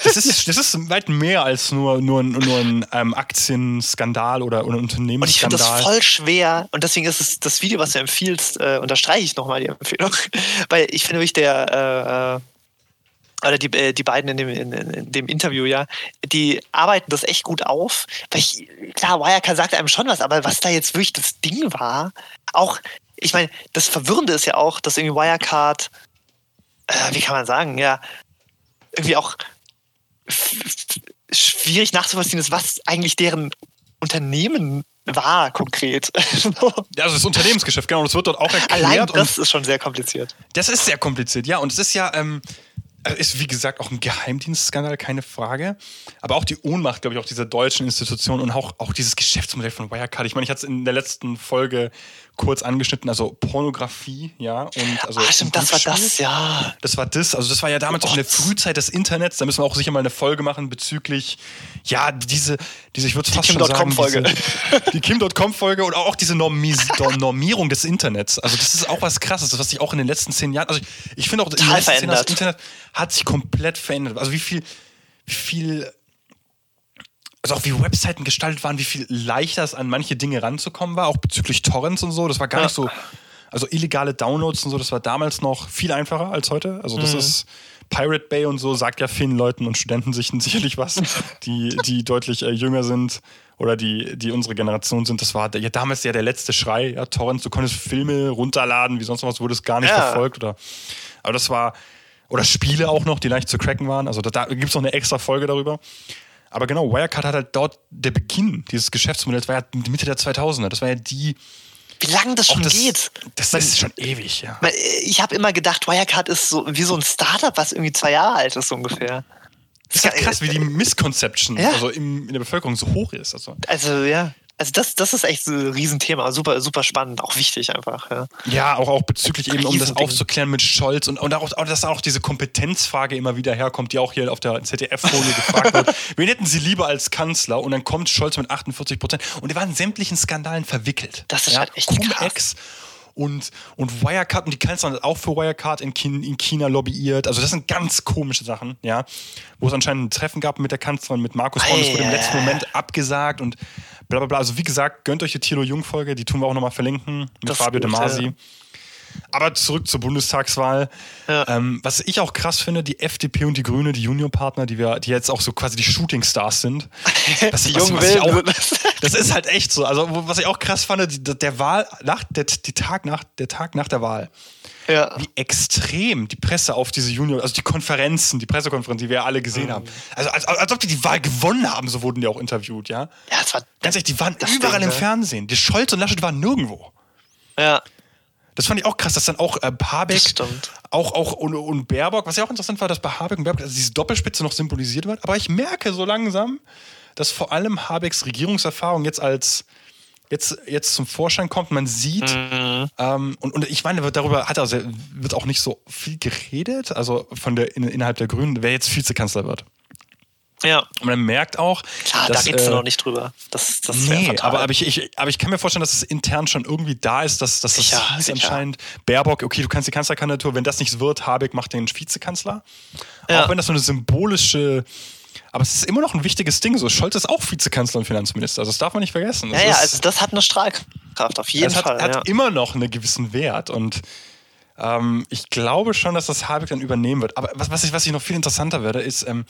das, ist, das ist weit mehr als nur, nur, nur ein ähm, Aktienskandal oder, oder Unternehmensskandal. Und ich finde das voll schwer und deswegen ist es das Video, was du empfiehlst, äh, unterstreiche ich nochmal die Empfehlung, weil ich finde wirklich der äh, äh oder die, äh, die beiden in dem, in, in, dem Interview, ja, die arbeiten das echt gut auf. Weil ich, klar, Wirecard sagt einem schon was, aber was da jetzt wirklich das Ding war, auch ich meine, das Verwirrende ist ja auch, dass irgendwie Wirecard, äh, wie kann man sagen, ja, irgendwie auch schwierig nachzuvollziehen ist, was eigentlich deren Unternehmen war konkret. also das Unternehmensgeschäft, genau, und das wird dort auch erklärt. Allein das ist schon sehr kompliziert. Das ist sehr kompliziert, ja, und es ist ja, ähm, äh, ist wie gesagt auch ein Geheimdienstskandal, keine Frage. Aber auch die Ohnmacht, glaube ich, auch dieser deutschen Institution und auch, auch dieses Geschäftsmodell von Wirecard. Ich meine, ich hatte es in der letzten Folge kurz angeschnitten, also Pornografie, ja. Und also ah, stimmt, das war das, ja. Das war das, also das war ja damals oh auch in der Frühzeit des Internets. Da müssen wir auch sicher mal eine Folge machen bezüglich, ja, diese, diese ich würde fast die schon sagen, Folge. Diese, die Kim.com-Folge und auch diese Normis Normierung des Internets. Also das ist auch was Krasses, was sich auch in den letzten zehn Jahren, also ich, ich finde auch in den letzten verändert. Jahren das Internet hat sich komplett verändert. Also wie viel, wie viel also auch wie Webseiten gestaltet waren, wie viel leichter es an manche Dinge ranzukommen war, auch bezüglich Torrents und so. Das war gar ja. nicht so. Also illegale Downloads und so, das war damals noch viel einfacher als heute. Also das mhm. ist Pirate Bay und so, sagt ja vielen Leuten und Studenten sich sicherlich was, die, die deutlich äh, jünger sind oder die, die unsere Generation sind. Das war ja damals ja der letzte Schrei. Ja, Torrents, du konntest Filme runterladen, wie sonst was, wurde es gar nicht ja. verfolgt. Oder, aber das war, Oder Spiele auch noch, die leicht zu cracken waren. Also da, da gibt es noch eine extra Folge darüber. Aber genau, Wirecard hat halt dort der Beginn dieses Geschäftsmodells, war ja Mitte der 2000er. Das war ja die. Wie lange das schon das, geht? Das man, ist schon ewig, ja. Ich habe immer gedacht, Wirecard ist so wie so ein Startup, was irgendwie zwei Jahre alt ist ungefähr. Das ist ja krass, wie die Misconception ja. also in, in der Bevölkerung so hoch ist. Also, also ja. Also das, das ist echt so ein Riesenthema, super, super spannend, auch wichtig einfach. Ja, ja auch, auch bezüglich eben, um das aufzuklären mit Scholz und, und auch, dass auch diese Kompetenzfrage immer wieder herkommt, die auch hier auf der ZDF-Folie gefragt wird. Wen hätten Sie lieber als Kanzler? Und dann kommt Scholz mit 48 Prozent und er war in sämtlichen Skandalen verwickelt. Das ist ja, halt echt krass und, und Wirecard und die Kanzlerin hat auch für Wirecard in China, in China lobbyiert. Also das sind ganz komische Sachen, ja. Wo es anscheinend ein Treffen gab mit der Kanzlerin, mit Markus Braun, das wurde im letzten Moment abgesagt und bla bla bla. Also wie gesagt, gönnt euch die Thilo Jung-Folge, die tun wir auch nochmal verlinken mit das Fabio De Masi. Ja. Aber zurück zur Bundestagswahl. Ja. Ähm, was ich auch krass finde, die FDP und die Grüne, die Juniorpartner, die wir, die jetzt auch so quasi die Shootingstars sind. Das, die jungen Wilden. Das ist halt echt so. Also, was ich auch krass fand, die, der Wahl, nach, der, die Tag nach, der Tag nach der Wahl. Ja. Wie extrem die Presse auf diese Junior, also die Konferenzen, die Pressekonferenzen, die wir ja alle gesehen mhm. haben. Also als, als ob die die Wahl gewonnen haben, so wurden die auch interviewt, ja. Ja, es war ganz ehrlich, die waren überall Ding, im Fernsehen. Die Scholz und Laschet waren nirgendwo. Ja. Das fand ich auch krass, dass dann auch äh, Habeck auch, auch und, und Baerbock, was ja auch interessant war, dass bei Habeck und Baerbock also diese Doppelspitze noch symbolisiert wird. Aber ich merke so langsam, dass vor allem Habecks Regierungserfahrung jetzt als jetzt, jetzt zum Vorschein kommt. Man sieht, mhm. ähm, und, und ich meine, darüber hat also, wird auch nicht so viel geredet, also von der, in, innerhalb der Grünen, wer jetzt Vizekanzler wird. Ja. Und man merkt auch. Klar, dass, da redest du äh, noch nicht drüber. Das, das nee, aber, aber, ich, ich, aber ich kann mir vorstellen, dass es intern schon irgendwie da ist, dass, dass sicher, das hieß anscheinend Baerbock, okay, du kannst die Kanzlerkandidatur, wenn das nichts wird, Habeck macht den Vizekanzler. Ja. Auch wenn das so eine symbolische. Aber es ist immer noch ein wichtiges Ding. So, Scholz ist auch Vizekanzler und Finanzminister. Also das darf man nicht vergessen. Das ja, ja, also das hat eine Strahlkraft, auf jeden Fall. Hat, ja. hat immer noch einen gewissen Wert. Und ähm, ich glaube schon, dass das Habeck dann übernehmen wird. Aber was, was, ich, was ich noch viel interessanter werde, ist, ähm,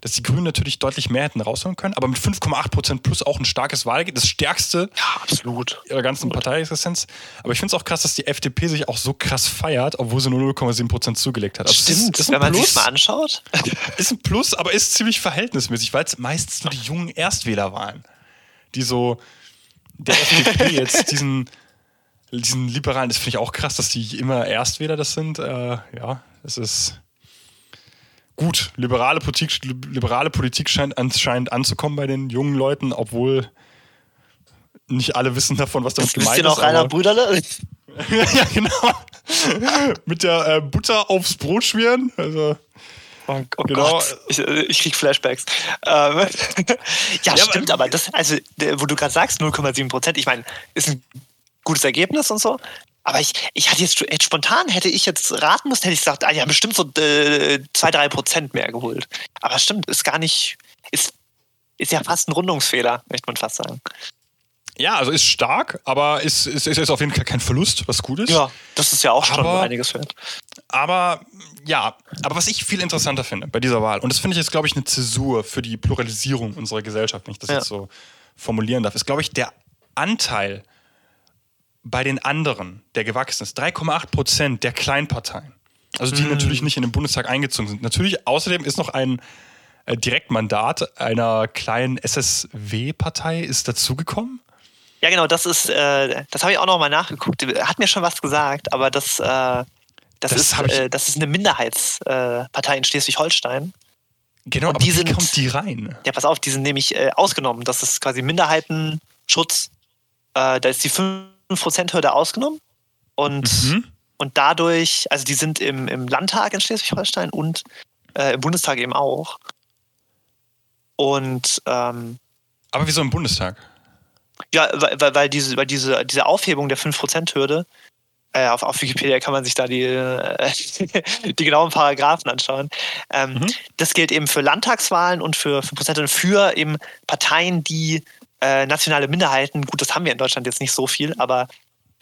dass die Grünen natürlich deutlich mehr hätten rausholen können, aber mit 5,8 Prozent plus auch ein starkes Wahlergebnis, das stärkste ja, absolut. ihrer ganzen Parteiexistenz. Aber ich finde es auch krass, dass die FDP sich auch so krass feiert, obwohl sie nur 0,7 Prozent zugelegt hat. Also Stimmt, ist, ist wenn man sich mal anschaut. Ist ein Plus, aber ist ziemlich verhältnismäßig, weil es meistens nur die jungen Erstwähler waren, die so der FDP jetzt diesen diesen Liberalen, das finde ich auch krass, dass die immer Erstwähler das sind. Äh, ja, es ist gut. Liberale Politik, liberale Politik scheint anscheinend anzukommen bei den jungen Leuten, obwohl nicht alle wissen davon, was damit das gemeint ist. Ist noch Rainer Brüderle? ja, genau. Mit der äh, Butter aufs Brot schmieren. Also. Oh, oh genau. Gott, ich, ich krieg Flashbacks. Ähm, ja, ja, stimmt, aber, aber das, also, wo du gerade sagst, 0,7 Prozent, ich meine, ist ein gutes Ergebnis und so. Aber ich, ich hatte jetzt, jetzt spontan, hätte ich jetzt raten müssen, hätte ich gesagt, ah, ja, bestimmt so äh, zwei, drei Prozent mehr geholt. Aber stimmt, ist gar nicht, ist, ist ja fast ein Rundungsfehler, möchte man fast sagen. Ja, also ist stark, aber ist, ist, ist auf jeden Fall kein Verlust, was gut ist. Ja, das ist ja auch schon aber, einiges wert. Aber ja, aber was ich viel interessanter finde bei dieser Wahl, und das finde ich jetzt, glaube ich, eine Zäsur für die Pluralisierung unserer Gesellschaft, wenn ich das ja. jetzt so formulieren darf, ist, glaube ich, der Anteil bei den anderen, der gewachsen ist, 3,8 Prozent der Kleinparteien, also die mhm. natürlich nicht in den Bundestag eingezogen sind. Natürlich, außerdem ist noch ein äh, Direktmandat einer kleinen SSW-Partei ist dazugekommen. Ja, genau, das ist, äh, das habe ich auch noch mal nachgeguckt. Hat mir schon was gesagt, aber das, äh, das, das, ist, äh, das ist eine Minderheitspartei in Schleswig-Holstein. Genau, Und aber die wie sind, kommt die rein? Ja, pass auf, die sind nämlich äh, ausgenommen. Das ist quasi Minderheitenschutz. Äh, da ist die 5 5%-Hürde ausgenommen. Und, mhm. und dadurch, also die sind im, im Landtag in Schleswig-Holstein und äh, im Bundestag eben auch. Und ähm, aber wieso im Bundestag? Ja, weil, weil, diese, weil diese, diese Aufhebung der 5%-Hürde, äh, auf, auf Wikipedia kann man sich da die, äh, die genauen Paragraphen anschauen. Ähm, mhm. Das gilt eben für Landtagswahlen und für 5% für eben Parteien, die äh, nationale Minderheiten, gut, das haben wir in Deutschland jetzt nicht so viel, aber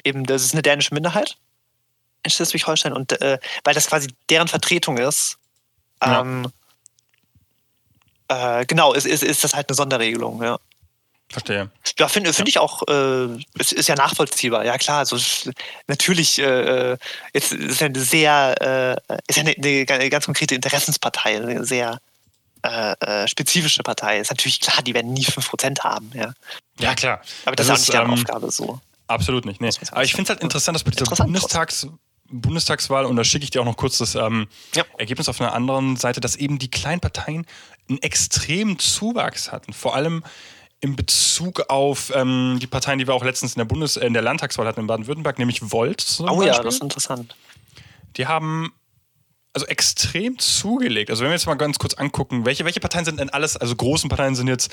eben, das ist eine dänische Minderheit in Schleswig-Holstein und äh, weil das quasi deren Vertretung ist, ähm, ja. äh, genau, ist, ist, ist das halt eine Sonderregelung, ja. Verstehe. Ja, finde find ich auch, äh, es ist ja nachvollziehbar. Ja klar, also natürlich äh, jetzt ist ja eine sehr, äh, ist ja eine, eine, ganz konkrete Interessenspartei, eine sehr äh, äh, spezifische Partei. Ist natürlich klar, die werden nie 5% haben. Ja, ja klar. Aber das, das ist auch nicht deren ähm, Aufgabe so. Absolut nicht. Nee. Aber ich finde es halt interessant, dass bei dieser Bundestags, Bundestagswahl, und da schicke ich dir auch noch kurz das ähm, ja. Ergebnis auf einer anderen Seite, dass eben die kleinen Parteien einen extremen Zuwachs hatten. Vor allem in Bezug auf ähm, die Parteien, die wir auch letztens in der Bundes äh, in der Landtagswahl hatten in Baden-Württemberg, nämlich Volt. oh Beispiel. ja, das ist interessant. Die haben also extrem zugelegt. Also wenn wir jetzt mal ganz kurz angucken, welche, welche Parteien sind denn alles, also großen Parteien sind jetzt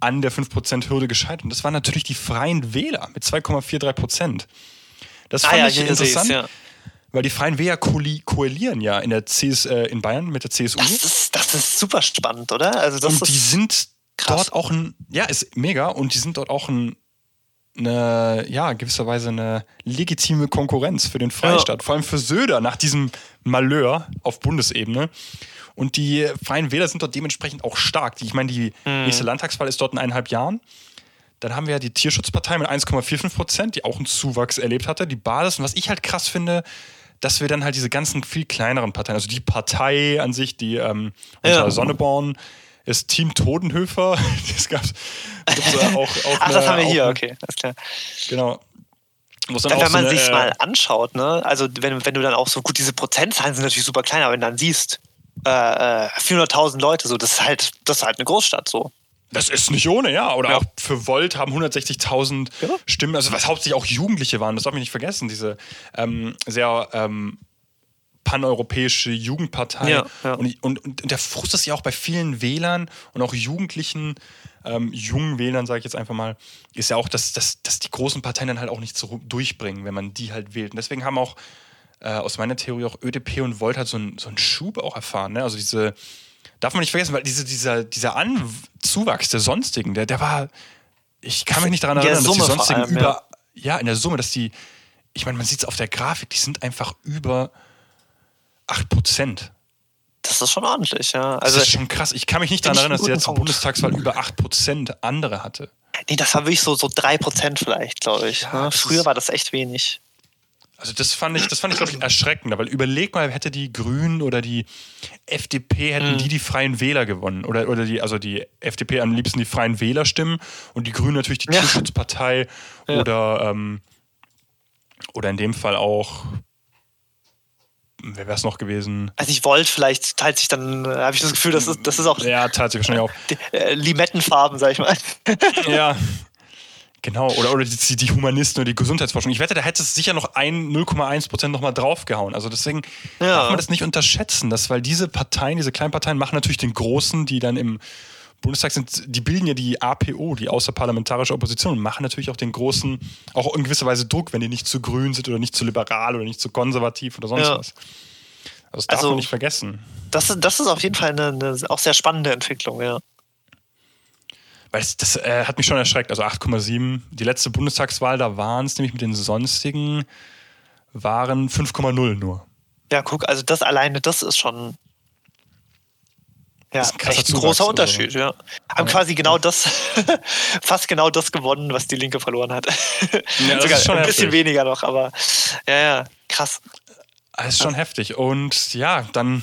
an der 5%-Hürde gescheitert. Und das waren natürlich die Freien Wähler mit 2,43%. Das ah, fand ja, ich interessant. Ja. Weil die Freien Wähler koalieren ja in der CS, äh, in Bayern mit der CSU. Das ist, das ist super spannend, oder? Also das und die sind Krass. dort auch ein, ja, ist mega und die sind dort auch ein, eine, ja, gewisserweise eine legitime Konkurrenz für den Freistaat, ja. vor allem für Söder nach diesem Malheur auf Bundesebene. Und die Freien Wähler sind dort dementsprechend auch stark. Ich meine, die mhm. nächste Landtagswahl ist dort in eineinhalb Jahren. Dann haben wir ja die Tierschutzpartei mit 1,45 Prozent, die auch einen Zuwachs erlebt hatte. Die Basis. Und was ich halt krass finde, dass wir dann halt diese ganzen viel kleineren Parteien, also die Partei an sich, die ähm, ja. Sonneborn ist Team Todenhöfer. Das gab's, gibt's auch, auch Ach, das haben wir hier, okay, alles klar. Genau. Dann, wenn so man sich äh, mal anschaut, ne, also wenn, wenn du dann auch so, gut, diese Prozentzahlen sind natürlich super klein, aber wenn du dann siehst, äh, 400.000 äh, Leute, so, das ist halt, das ist halt eine Großstadt, so. Das ist nicht ohne, ja. Oder ja. auch für Volt haben 160.000 ja. Stimmen, also was hauptsächlich auch Jugendliche waren, das darf ich nicht vergessen, diese ähm, sehr ähm, paneuropäische Jugendpartei. Ja, ja. Und, und, und, der Frust ist ja auch bei vielen Wählern und auch Jugendlichen, ähm, jungen Wählern, sage ich jetzt einfach mal, ist ja auch, dass, dass, dass die großen Parteien dann halt auch nicht so durchbringen, wenn man die halt wählt. Und deswegen haben auch äh, aus meiner Theorie auch ÖDP und Volt halt so, ein, so einen Schub auch erfahren. Ne? Also diese, darf man nicht vergessen, weil diese, dieser, dieser Anzuwachs der Sonstigen, der, der war, ich kann mich nicht daran erinnern, dass die Sonstigen allem, über, ja. ja, in der Summe, dass die, ich meine, man sieht es auf der Grafik, die sind einfach über 8 Prozent. Das ist schon ordentlich, ja. Also, das ist schon krass. Ich kann mich nicht daran erinnern, dass der zur Bundestagswahl über 8 Prozent andere hatte. Nee, das war wirklich so, so 3 Prozent vielleicht, glaube ich. Ja, ne? Früher war das echt wenig. Also das fand ich, das fand ich, glaube ich, erschreckend. Weil überleg mal, hätte die Grünen oder die FDP, hätten mhm. die die Freien Wähler gewonnen. Oder, oder die, also die FDP am liebsten die Freien Wähler stimmen und die Grünen natürlich die ja. Tierschutzpartei ja. oder, ähm, oder in dem Fall auch wer wäre es noch gewesen? Also ich wollte, vielleicht teilt sich dann, habe ich das Gefühl, das ist, das ist auch. Ja, teilt sich wahrscheinlich auch. Die, äh, Limettenfarben, sag ich mal. ja. Genau, oder, oder die, die, Humanisten oder die Gesundheitsforschung. Ich wette, da hätte es sicher noch ein 0,1 Prozent nochmal draufgehauen. Also deswegen ja. darf man das nicht unterschätzen, dass, weil diese Parteien, diese kleinen Parteien machen natürlich den Großen, die dann im Bundestag sind, die bilden ja die APO, die außerparlamentarische Opposition, und machen natürlich auch den großen, auch in gewisser Weise Druck, wenn die nicht zu grün sind oder nicht zu liberal oder nicht zu konservativ oder sonst ja. was. Also das darf also, man nicht vergessen. Das, das ist auf jeden Fall eine, eine auch sehr spannende Entwicklung, ja. Weil das, das äh, hat mich schon erschreckt. Also 8,7. Die letzte Bundestagswahl, da waren es nämlich mit den sonstigen, waren 5,0 nur. Ja, guck, also das alleine, das ist schon ja, das ist ein, echt ein großer also. Unterschied, ja. Haben ja. quasi genau das, fast genau das gewonnen, was die Linke verloren hat. Ja, Sogar ein heftig. bisschen weniger noch, aber ja, ja, krass. Das ist schon ja. heftig. Und ja, dann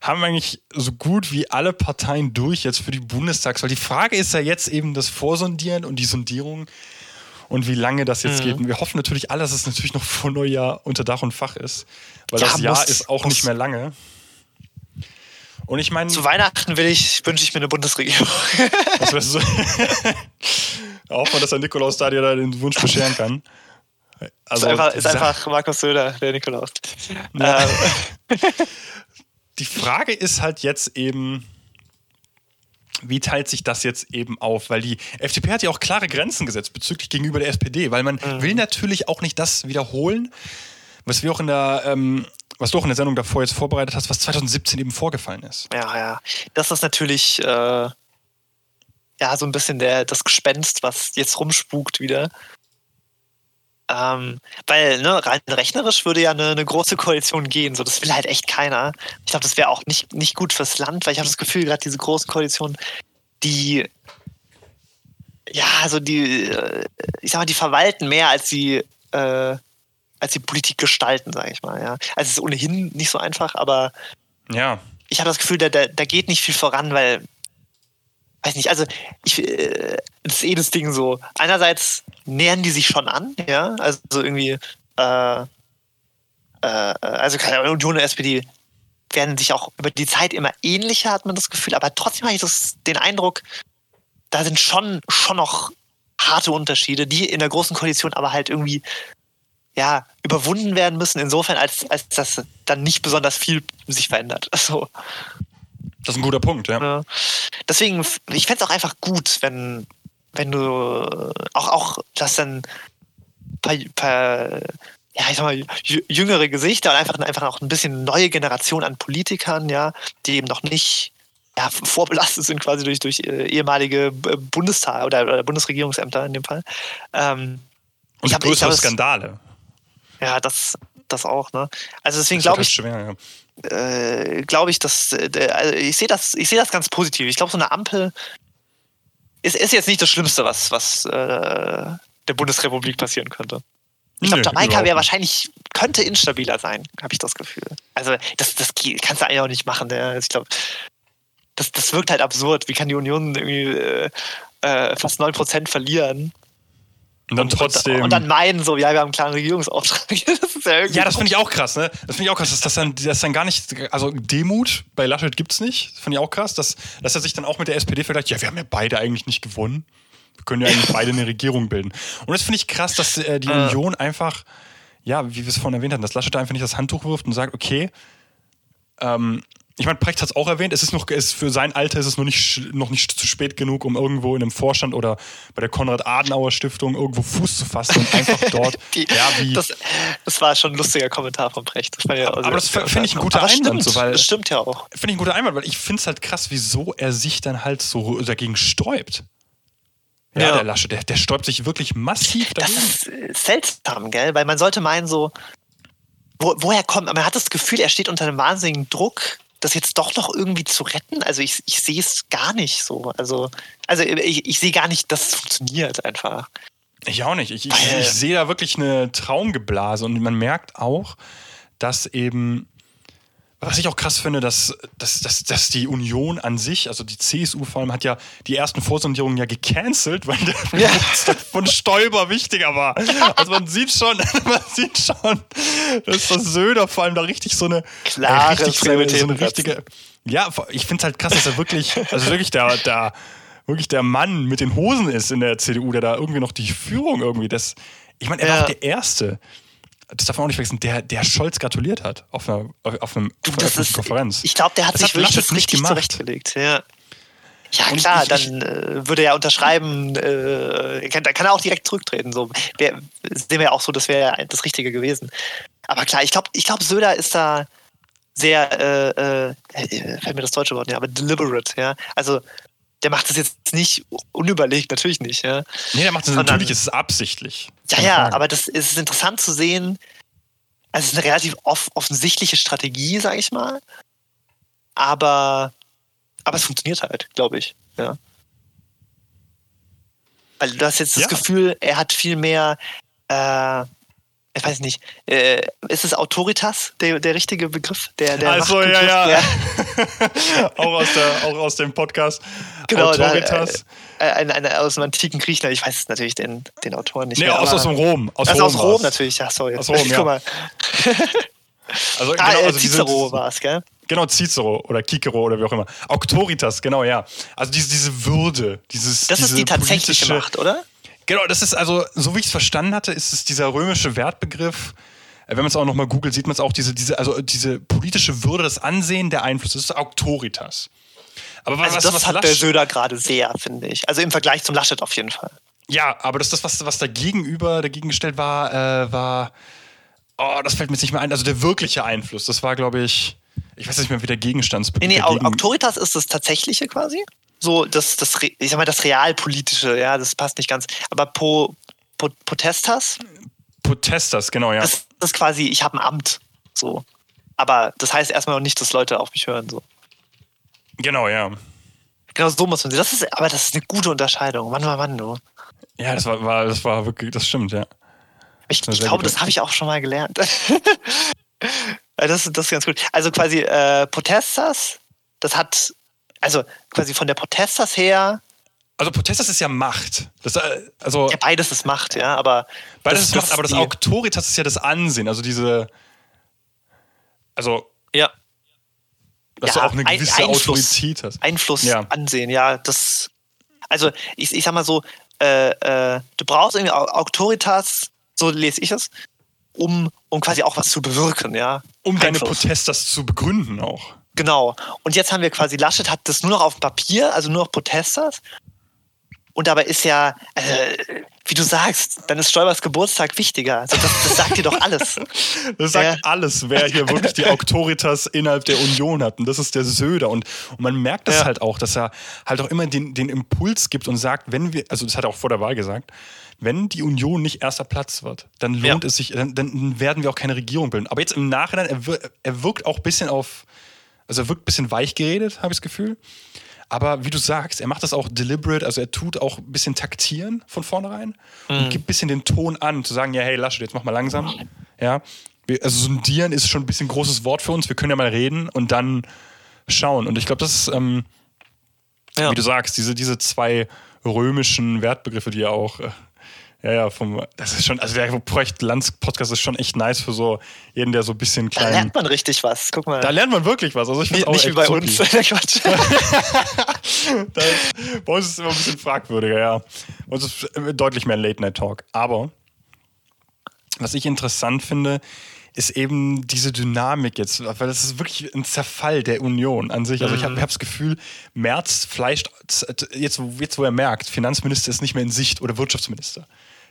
haben wir eigentlich so gut wie alle Parteien durch jetzt für die Bundestagswahl. Die Frage ist ja jetzt eben das Vorsondieren und die Sondierung und wie lange das jetzt mhm. geht. Und wir hoffen natürlich alle, dass es natürlich noch vor Neujahr unter Dach und Fach ist, weil ja, das Jahr muss, ist auch muss. nicht mehr lange. Und ich meine. Zu Weihnachten will ich, wünsche ich mir eine Bundesregierung. Was wärst du so? Auch mal, dass der Nikolaus da dir da den Wunsch bescheren kann. Also, ist einfach, ist einfach Markus Söder, der Nikolaus. Ja. Ähm. Die Frage ist halt jetzt eben, wie teilt sich das jetzt eben auf? Weil die FDP hat ja auch klare Grenzen gesetzt bezüglich gegenüber der SPD, weil man mhm. will natürlich auch nicht das wiederholen, was wir auch in der ähm, was du auch in der Sendung davor jetzt vorbereitet hast, was 2017 eben vorgefallen ist. Ja, ja. Das ist natürlich äh, ja so ein bisschen der, das Gespenst, was jetzt rumspukt wieder. Ähm, weil, ne, rein rechnerisch würde ja eine, eine, große Koalition gehen. So, das will halt echt keiner. Ich glaube, das wäre auch nicht, nicht gut fürs Land, weil ich habe das Gefühl, gerade diese großen Koalitionen, die ja, also die, äh, ich sag mal, die verwalten mehr als sie, äh, als die Politik gestalten, sage ich mal. Ja. Also es ist ohnehin nicht so einfach, aber ja. ich habe das Gefühl, da, da, da geht nicht viel voran, weil weiß nicht, also ich, äh, das ist eh das Ding so. Einerseits nähern die sich schon an, ja, also irgendwie, äh, äh, also Union und SPD werden sich auch über die Zeit immer ähnlicher, hat man das Gefühl, aber trotzdem habe ich das, den Eindruck, da sind schon, schon noch harte Unterschiede, die in der großen Koalition aber halt irgendwie ja, überwunden werden müssen, insofern, als, als das dann nicht besonders viel sich verändert. Also, das ist ein guter Punkt, ja. Deswegen, ich fände es auch einfach gut, wenn, wenn du auch, auch das dann paar, paar, ja, ich sag mal, jüngere Gesichter und einfach, einfach auch ein bisschen neue Generation an Politikern, ja, die eben noch nicht ja, vorbelastet sind quasi durch, durch äh, ehemalige Bundestag oder, oder, Bundesregierungsämter in dem Fall. Ähm, und größere Skandale. Ja, das, das auch, ne? Also deswegen glaube ich, schwer, ja. äh, glaube ich, dass äh, also ich sehe das, ich sehe das ganz positiv. Ich glaube, so eine Ampel ist, ist jetzt nicht das Schlimmste, was, was äh, der Bundesrepublik passieren könnte. Ich glaube, Jamaika wäre wahrscheinlich, könnte instabiler sein, habe ich das Gefühl. Also, das, das kannst du eigentlich auch nicht machen. Ja. Ich glaube, das, das wirkt halt absurd. Wie kann die Union irgendwie äh, äh fast 9% verlieren? Und dann trotzdem. Und, dann meinen so, ja, wir haben einen klaren Regierungsauftrag. das ist ja, ja, das finde ich auch krass, ne? Das finde ich auch krass, dass das dann, das dann gar nicht, also Demut bei Laschet gibt es nicht. Das finde ich auch krass, dass, dass er sich dann auch mit der SPD vergleicht, ja, wir haben ja beide eigentlich nicht gewonnen. Wir können ja eigentlich beide eine Regierung bilden. Und das finde ich krass, dass äh, die äh. Union einfach, ja, wie wir es vorhin erwähnt haben, dass Laschet da einfach nicht das Handtuch wirft und sagt, okay, ähm, ich meine, Precht hat es auch erwähnt, es ist noch, es für sein Alter ist es noch nicht, noch nicht zu spät genug, um irgendwo in einem Vorstand oder bei der Konrad-Adenauer-Stiftung irgendwo Fuß zu fassen und einfach dort. Die, ja, wie das, das, war schon ein lustiger Kommentar von Precht. Das ja aber das finde ich ein guter Einwand. Stimmt, so, weil, das stimmt ja auch. Finde ich ein guter Einwand, weil ich finde es halt krass, wieso er sich dann halt so dagegen sträubt. Ja, ja. der Lasche, der, der sträubt sich wirklich massiv dagegen. Das ist seltsam, gell? Weil man sollte meinen, so, wo, woher kommt, man hat das Gefühl, er steht unter einem wahnsinnigen Druck das jetzt doch noch irgendwie zu retten? Also ich, ich sehe es gar nicht so. Also, also ich, ich sehe gar nicht, dass es funktioniert einfach. Ich auch nicht. Ich, ich, ich sehe da wirklich eine Traumgeblase und man merkt auch, dass eben was ich auch krass finde, dass, dass, dass, dass die Union an sich, also die CSU vor allem, hat ja die ersten Vorsondierungen ja gecancelt, weil der ja. von Stoiber wichtiger war. Also man sieht schon, man sieht schon, dass das Söder vor allem da richtig so eine klare äh, so eine richtige. Ja, ich finde es halt krass, dass er wirklich, also wirklich der, der, wirklich der Mann mit den Hosen ist in der CDU, der da irgendwie noch die Führung irgendwie das. Ich meine, er ja. war auch der Erste das darf man auch nicht vergessen, der, der Scholz gratuliert hat auf einer, auf einem, auf einer ist, Konferenz. Ich glaube, der hat das sich hat wirklich richtig gemacht. zurechtgelegt. Ja. Ja, klar, ich, dann äh, würde er unterschreiben, äh, kann, dann kann er auch direkt zurücktreten. So. Wär, sehen wir ja auch so, das wäre das Richtige gewesen. Aber klar, ich glaube, ich glaub, Söder ist da sehr, äh, äh, fällt mir das deutsche Wort, ja, aber deliberate, ja. Also der macht das jetzt nicht unüberlegt, natürlich nicht. Ja. Nee, der macht das Sondern, natürlich, ist es absichtlich. Ja, ja, aber das ist interessant zu sehen. Also es ist eine relativ off offensichtliche Strategie, sage ich mal. Aber, aber es funktioniert halt, glaube ich. Ja. Weil du hast jetzt das ja. Gefühl, er hat viel mehr äh, ich weiß nicht, äh, ist es Autoritas der, der richtige Begriff? Der, der also, ja, ja. ja. auch, aus der, auch aus dem Podcast. Genau, Autoritas. Da, äh, ein, ein, aus dem antiken Griechenland, ich weiß natürlich den, den Autoren nicht nee, mehr. aus, aus dem Rom. Aus also Rom, aus Rom natürlich, ja, sorry. Aus Rom, ja. Guck mal. also, ah, genau, also Cicero war es, gell? Genau, Cicero oder Cicero oder wie auch immer. Autoritas, genau, ja. Also diese, diese Würde, dieses. Das diese ist die tatsächliche Macht, oder? Genau, das ist also, so wie ich es verstanden hatte, ist es dieser römische Wertbegriff. Äh, wenn man es auch nochmal googelt, sieht man es auch, diese, diese, also diese politische Würde, das Ansehen, der Einfluss. Das ist Autoritas. Aber was, also das was hat Lasch der Söder gerade sehr, finde ich. Also im Vergleich zum Laschet auf jeden Fall. Ja, aber das, das was, was dagegenüber, dagegen gestellt war, äh, war, oh, das fällt mir jetzt nicht mehr ein, also der wirkliche Einfluss. Das war, glaube ich, ich weiß nicht mehr, wie der Gegenstandsbegriff Nee, nee, Autoritas ist das tatsächliche quasi? so das, das, ich sag mal, das Realpolitische, ja, das passt nicht ganz. Aber po, po, Potestas? Potestas, genau, ja. Das, das ist quasi, ich habe ein Amt. So. Aber das heißt erstmal noch nicht, dass Leute auf mich hören. So. Genau, ja. Genau so muss man sehen. Das ist, aber das ist eine gute Unterscheidung. Mann, Mann, Mann, du. Ja, das war, war, das war wirklich, das stimmt, ja. Ich, ich glaube, das habe ich auch schon mal gelernt. das, das ist ganz gut. Also quasi äh, Protesters, das hat, also quasi von der Protesters her. Also Protesters ist ja Macht. Das, äh, also, ja, beides ist Macht, ja, aber. Beides das, ist Macht, aber das Autoritas ist ja das Ansehen, also diese. Also. Dass ja, du auch eine gewisse ein, Einfluss, Autorität hast. Einfluss, ja. Ansehen, ja. Das. Also, ich, ich sag mal so, äh, äh, du brauchst irgendwie Autoritas, so lese ich es, um, um quasi auch was zu bewirken, ja. Um deine Protestas zu begründen auch. Genau. Und jetzt haben wir quasi, Laschet hat das nur noch auf Papier, also nur noch Protestas. Und dabei ist ja, äh, wie du sagst, dann ist Stoibers Geburtstag wichtiger. Also das, das sagt dir doch alles. Das sagt ja. alles, wer hier wirklich die Autoritas innerhalb der Union hat. Und das ist der Söder. Und, und man merkt das ja. halt auch, dass er halt auch immer den, den Impuls gibt und sagt, wenn wir, also das hat er auch vor der Wahl gesagt, wenn die Union nicht erster Platz wird, dann lohnt ja. es sich, dann, dann, werden wir auch keine Regierung bilden. Aber jetzt im Nachhinein, er, wir, er wirkt auch ein bisschen auf, also er wirkt ein bisschen weich geredet, habe ich das Gefühl. Aber wie du sagst, er macht das auch deliberate, also er tut auch ein bisschen taktieren von vornherein mhm. und gibt ein bisschen den Ton an, zu sagen, ja, hey, Laschet, jetzt mach mal langsam. Ja. Also sondieren ist schon ein bisschen ein großes Wort für uns. Wir können ja mal reden und dann schauen. Und ich glaube, das ist, ähm, ja. wie du sagst, diese, diese zwei römischen Wertbegriffe, die ja auch äh, ja, ja, vom, das ist schon, also der Projekt Lanz Podcast ist schon echt nice für so jeden, der so ein bisschen klein. Da lernt man richtig was, guck mal. Da lernt man wirklich was. Also ich nicht, nicht wie bei uns. Quatsch. bei uns ist es immer ein bisschen fragwürdiger, ja. Bei uns ist es deutlich mehr Late-Night-Talk. Aber was ich interessant finde, ist eben diese Dynamik jetzt, weil das ist wirklich ein Zerfall der Union an sich. Also ich habe hab das Gefühl, Merz fleischt, jetzt, jetzt wo er merkt, Finanzminister ist nicht mehr in Sicht oder Wirtschaftsminister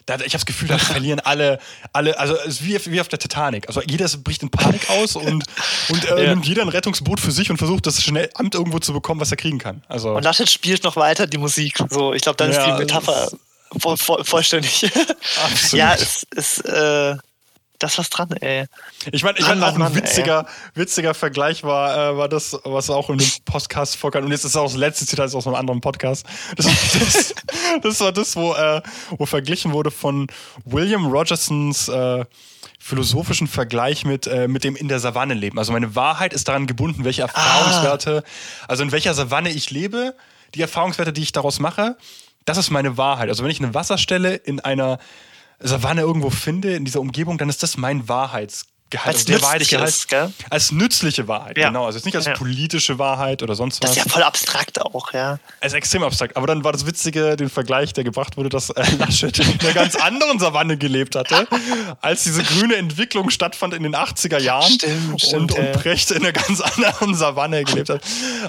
da, ich habe das Gefühl, da verlieren alle, alle, also es ist wie, wie auf der Titanic. Also jeder bricht in Panik aus und, und äh, ja. nimmt jeder ein Rettungsboot für sich und versucht, das schnell Amt irgendwo zu bekommen, was er kriegen kann. Also, und Laschet spielt noch weiter die Musik. So, ich glaube, dann ja, ist die Metapher voll, voll, vollständig. Absolut. ja, es ist. Äh das was dran, ey. Ich meine, ich mein, auch ein witziger, witziger Vergleich war, äh, war das, was auch in dem Podcast vorkam. Und jetzt ist auch das letzte Zitat ist aus einem anderen Podcast. Das, das, das war das, wo, äh, wo verglichen wurde von William Rogersons äh, philosophischen Vergleich mit, äh, mit dem in der Savanne leben. Also meine Wahrheit ist daran gebunden, welche Erfahrungswerte, ah. also in welcher Savanne ich lebe, die Erfahrungswerte, die ich daraus mache, das ist meine Wahrheit. Also wenn ich eine Wasserstelle in einer Savanne irgendwo finde, in dieser Umgebung, dann ist das mein Wahrheitsgehalt. Als also Wahrheitsgehalt. Ist, gell? Als nützliche Wahrheit, ja. genau. Also jetzt nicht als ja. politische Wahrheit oder sonst was. Das ist ja voll abstrakt auch, ja. Es ist extrem abstrakt. Aber dann war das Witzige, den Vergleich, der gebracht wurde, dass äh, Laschet in einer ganz anderen Savanne gelebt hatte, als diese grüne Entwicklung stattfand in den 80er Jahren. Stimmt, stimmt. Und, und Precht in einer ganz anderen Savanne gelebt hat.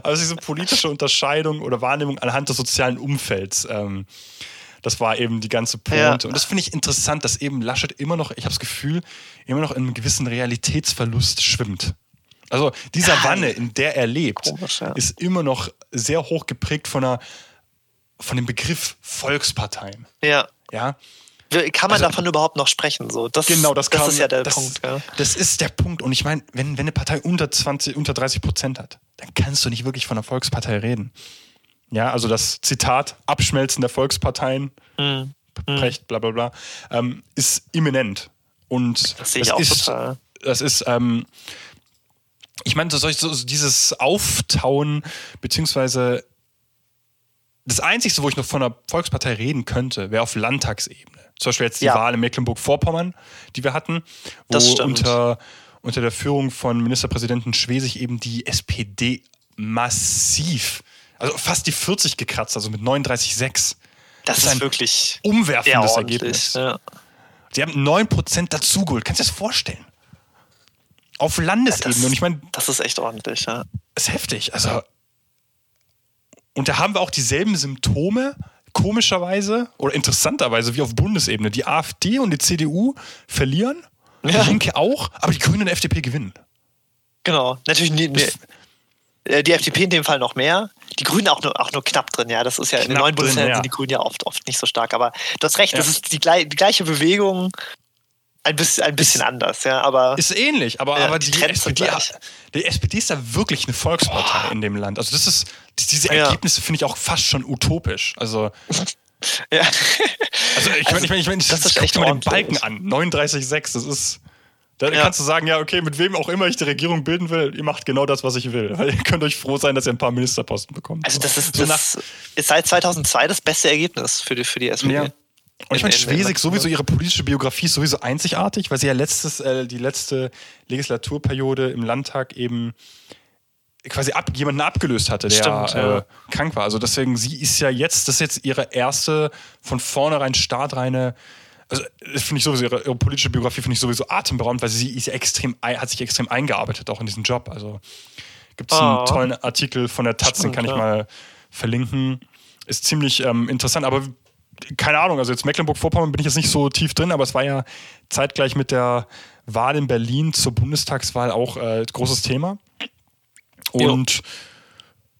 Also diese politische Unterscheidung oder Wahrnehmung anhand des sozialen Umfelds. Ähm, das war eben die ganze Pointe. Ja. Und das finde ich interessant, dass eben Laschet immer noch, ich habe das Gefühl, immer noch in einem gewissen Realitätsverlust schwimmt. Also dieser Wanne, in der er lebt, komisch, ja. ist immer noch sehr hoch geprägt von, einer, von dem Begriff Volksparteien. Ja. Ja. Kann man also, davon überhaupt noch sprechen? So, das, genau, das, das kann, ist ja der das, Punkt. Ja. Das ist der Punkt. Und ich meine, wenn, wenn eine Partei unter 20, unter 30 Prozent hat, dann kannst du nicht wirklich von einer Volkspartei reden. Ja, also das Zitat Abschmelzen der Volksparteien, mhm. Precht, bla bla bla, ähm, ist imminent. Und das sehe ich auch ist, total. Das ist, ähm, ich meine, so, so dieses Auftauen, beziehungsweise das Einzige, wo ich noch von einer Volkspartei reden könnte, wäre auf Landtagsebene. Zum Beispiel jetzt die ja. Wahl in Mecklenburg-Vorpommern, die wir hatten, wo unter, unter der Führung von Ministerpräsidenten Schwesig eben die SPD massiv also fast die 40 gekratzt, also mit 39,6. Das, das ist ein wirklich umwerfendes Ergebnis. Ja. Sie haben 9% dazugeholt. Kannst du dir das vorstellen? Auf Landesebene. Das, und ich meine. Das ist echt ordentlich, ja. Ist heftig. Also. Und da haben wir auch dieselben Symptome, komischerweise oder interessanterweise, wie auf Bundesebene. Die AfD und die CDU verlieren, ja. die Linke auch, aber die Grünen und die FDP gewinnen. Genau. Natürlich, nee, äh, die FDP in dem Fall noch mehr. Die Grünen auch nur, auch nur knapp drin, ja. Das ist ja knapp in den neuen Bundesländern ja. sind die Grünen ja oft, oft nicht so stark. Aber du hast recht, ja. das ist die, die, gleiche Bewegung, ein bisschen, ein bisschen ist, anders, ja. Aber, ist ähnlich, aber, ja, aber die, die, SPD, die, SPD ist da wirklich eine Volkspartei oh. in dem Land. Also das ist, diese Ergebnisse finde ich auch fast schon utopisch. Also. ja. Also ich meine, ich meine, ich mein, das, das guck mal den Balken an. 39,6, das ist. Da ja. kannst du sagen, ja, okay, mit wem auch immer ich die Regierung bilden will, ihr macht genau das, was ich will. Weil ihr könnt euch froh sein, dass ihr ein paar Ministerposten bekommt. Also das ist, so das ist seit 2002 das beste Ergebnis für die, für die SPD. Ja. Und ich meine, Schwesig sowieso, ihre politische Biografie ist sowieso einzigartig, weil sie ja letztes, äh, die letzte Legislaturperiode im Landtag eben quasi ab, jemanden abgelöst hatte, der Stimmt, ja. äh, krank war. Also deswegen, sie ist ja jetzt, das ist jetzt ihre erste von vornherein startreine also finde ich sowieso, ihre, ihre, politische Biografie finde ich sowieso atemberaubend, weil sie ist extrem, hat sich extrem eingearbeitet, auch in diesen Job. Also gibt es einen oh. tollen Artikel von der Taz, den kann ich ja. mal verlinken. Ist ziemlich ähm, interessant, aber keine Ahnung, also jetzt Mecklenburg-Vorpommern bin ich jetzt nicht so tief drin, aber es war ja zeitgleich mit der Wahl in Berlin zur Bundestagswahl auch äh, großes Thema. Und ja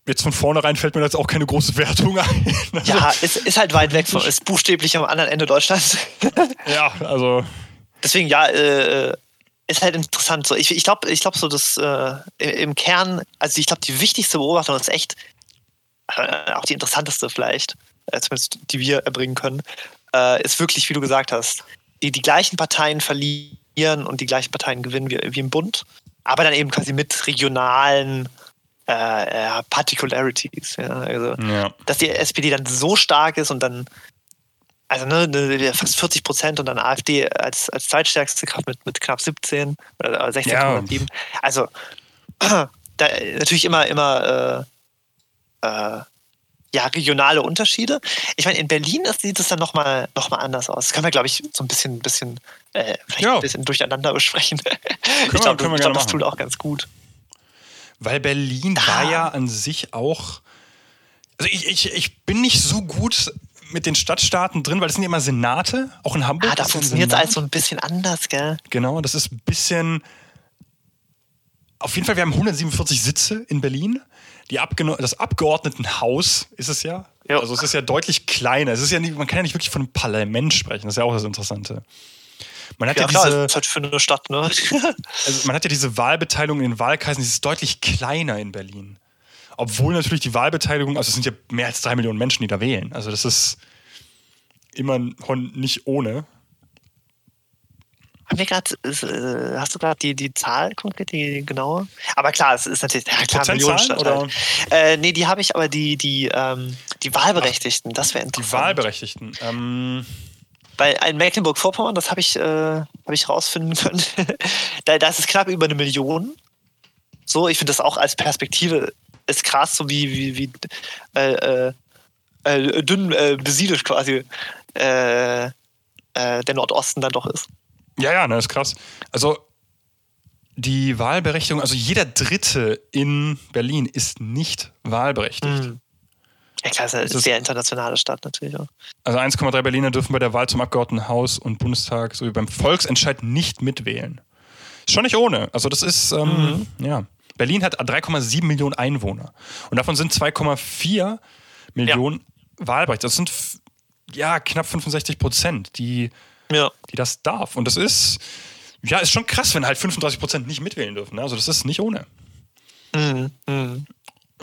jetzt von vornherein fällt mir jetzt auch keine große Wertung ein. ja, es ist halt weit weg, von, ist buchstäblich am anderen Ende Deutschlands. ja, also. Deswegen, ja, äh, ist halt interessant. So, ich ich glaube, ich glaub so, dass äh, im Kern, also ich glaube, die wichtigste Beobachtung ist echt, äh, auch die interessanteste vielleicht, äh, zumindest die wir erbringen können, äh, ist wirklich, wie du gesagt hast, die, die gleichen Parteien verlieren und die gleichen Parteien gewinnen wie, wie im Bund, aber dann eben quasi mit regionalen äh, Particularities. Ja, also, ja. Dass die SPD dann so stark ist und dann, also ne, ne fast 40 Prozent und dann AfD als, als zweitstärkste Kraft mit, mit knapp 17 oder 16,7. Ja. Also da, natürlich immer, immer äh, äh, ja, regionale Unterschiede. Ich meine, in Berlin sieht es dann nochmal noch mal anders aus. Das können wir, glaube ich, so ein bisschen, bisschen äh, vielleicht ja. ein bisschen durcheinander besprechen. ich glaube, glaub, das tut auch ganz gut. Weil Berlin ah. war ja an sich auch. Also ich, ich, ich bin nicht so gut mit den Stadtstaaten drin, weil das sind ja immer Senate, auch in Hamburg. Ah, da funktioniert es alles so ein bisschen anders, gell? Genau, das ist ein bisschen. Auf jeden Fall, wir haben 147 Sitze in Berlin. Die Abgeno das Abgeordnetenhaus ist es ja. Jo. Also es ist ja deutlich kleiner. Es ist ja nicht, man kann ja nicht wirklich von einem Parlament sprechen. Das ist ja auch das Interessante. Man hat ja, ja klar, diese, ist halt für eine Stadt, ne? also man hat ja diese Wahlbeteiligung in den Wahlkreisen, die ist deutlich kleiner in Berlin. Obwohl natürlich die Wahlbeteiligung, also es sind ja mehr als drei Millionen Menschen, die da wählen. Also das ist immer nicht ohne. Haben wir gerade, äh, hast du gerade die, die Zahl konkret, die genaue? Aber klar, es ist natürlich, ja, klar, Millionen oder? Äh, nee, die habe ich, aber die, die, ähm, die Wahlberechtigten, das wäre interessant. Die Wahlberechtigten, ähm, bei in Mecklenburg-Vorpommern, das habe ich, äh, hab ich rausfinden können, da, da ist es knapp über eine Million. So, ich finde das auch als Perspektive ist krass, so wie, wie, wie äh, äh, äh dünn äh, besiedelt quasi äh, der Nordosten dann doch ist. Ja, ja, ne, ist krass. Also die Wahlberechtigung, also jeder Dritte in Berlin ist nicht wahlberechtigt. Mhm. Ja klar, ist eine sehr internationale Stadt natürlich auch. Also 1,3 Berliner dürfen bei der Wahl zum Abgeordnetenhaus und Bundestag sowie beim Volksentscheid nicht mitwählen. Ist schon nicht ohne. Also das ist, ähm, mhm. ja. Berlin hat 3,7 Millionen Einwohner. Und davon sind 2,4 Millionen ja. Wahlberechtigt. Das sind ja knapp 65 Prozent, die, ja. die das darf. Und das ist, ja, ist schon krass, wenn halt 35 Prozent nicht mitwählen dürfen. Ne? Also das ist nicht ohne. Mhm. Mhm.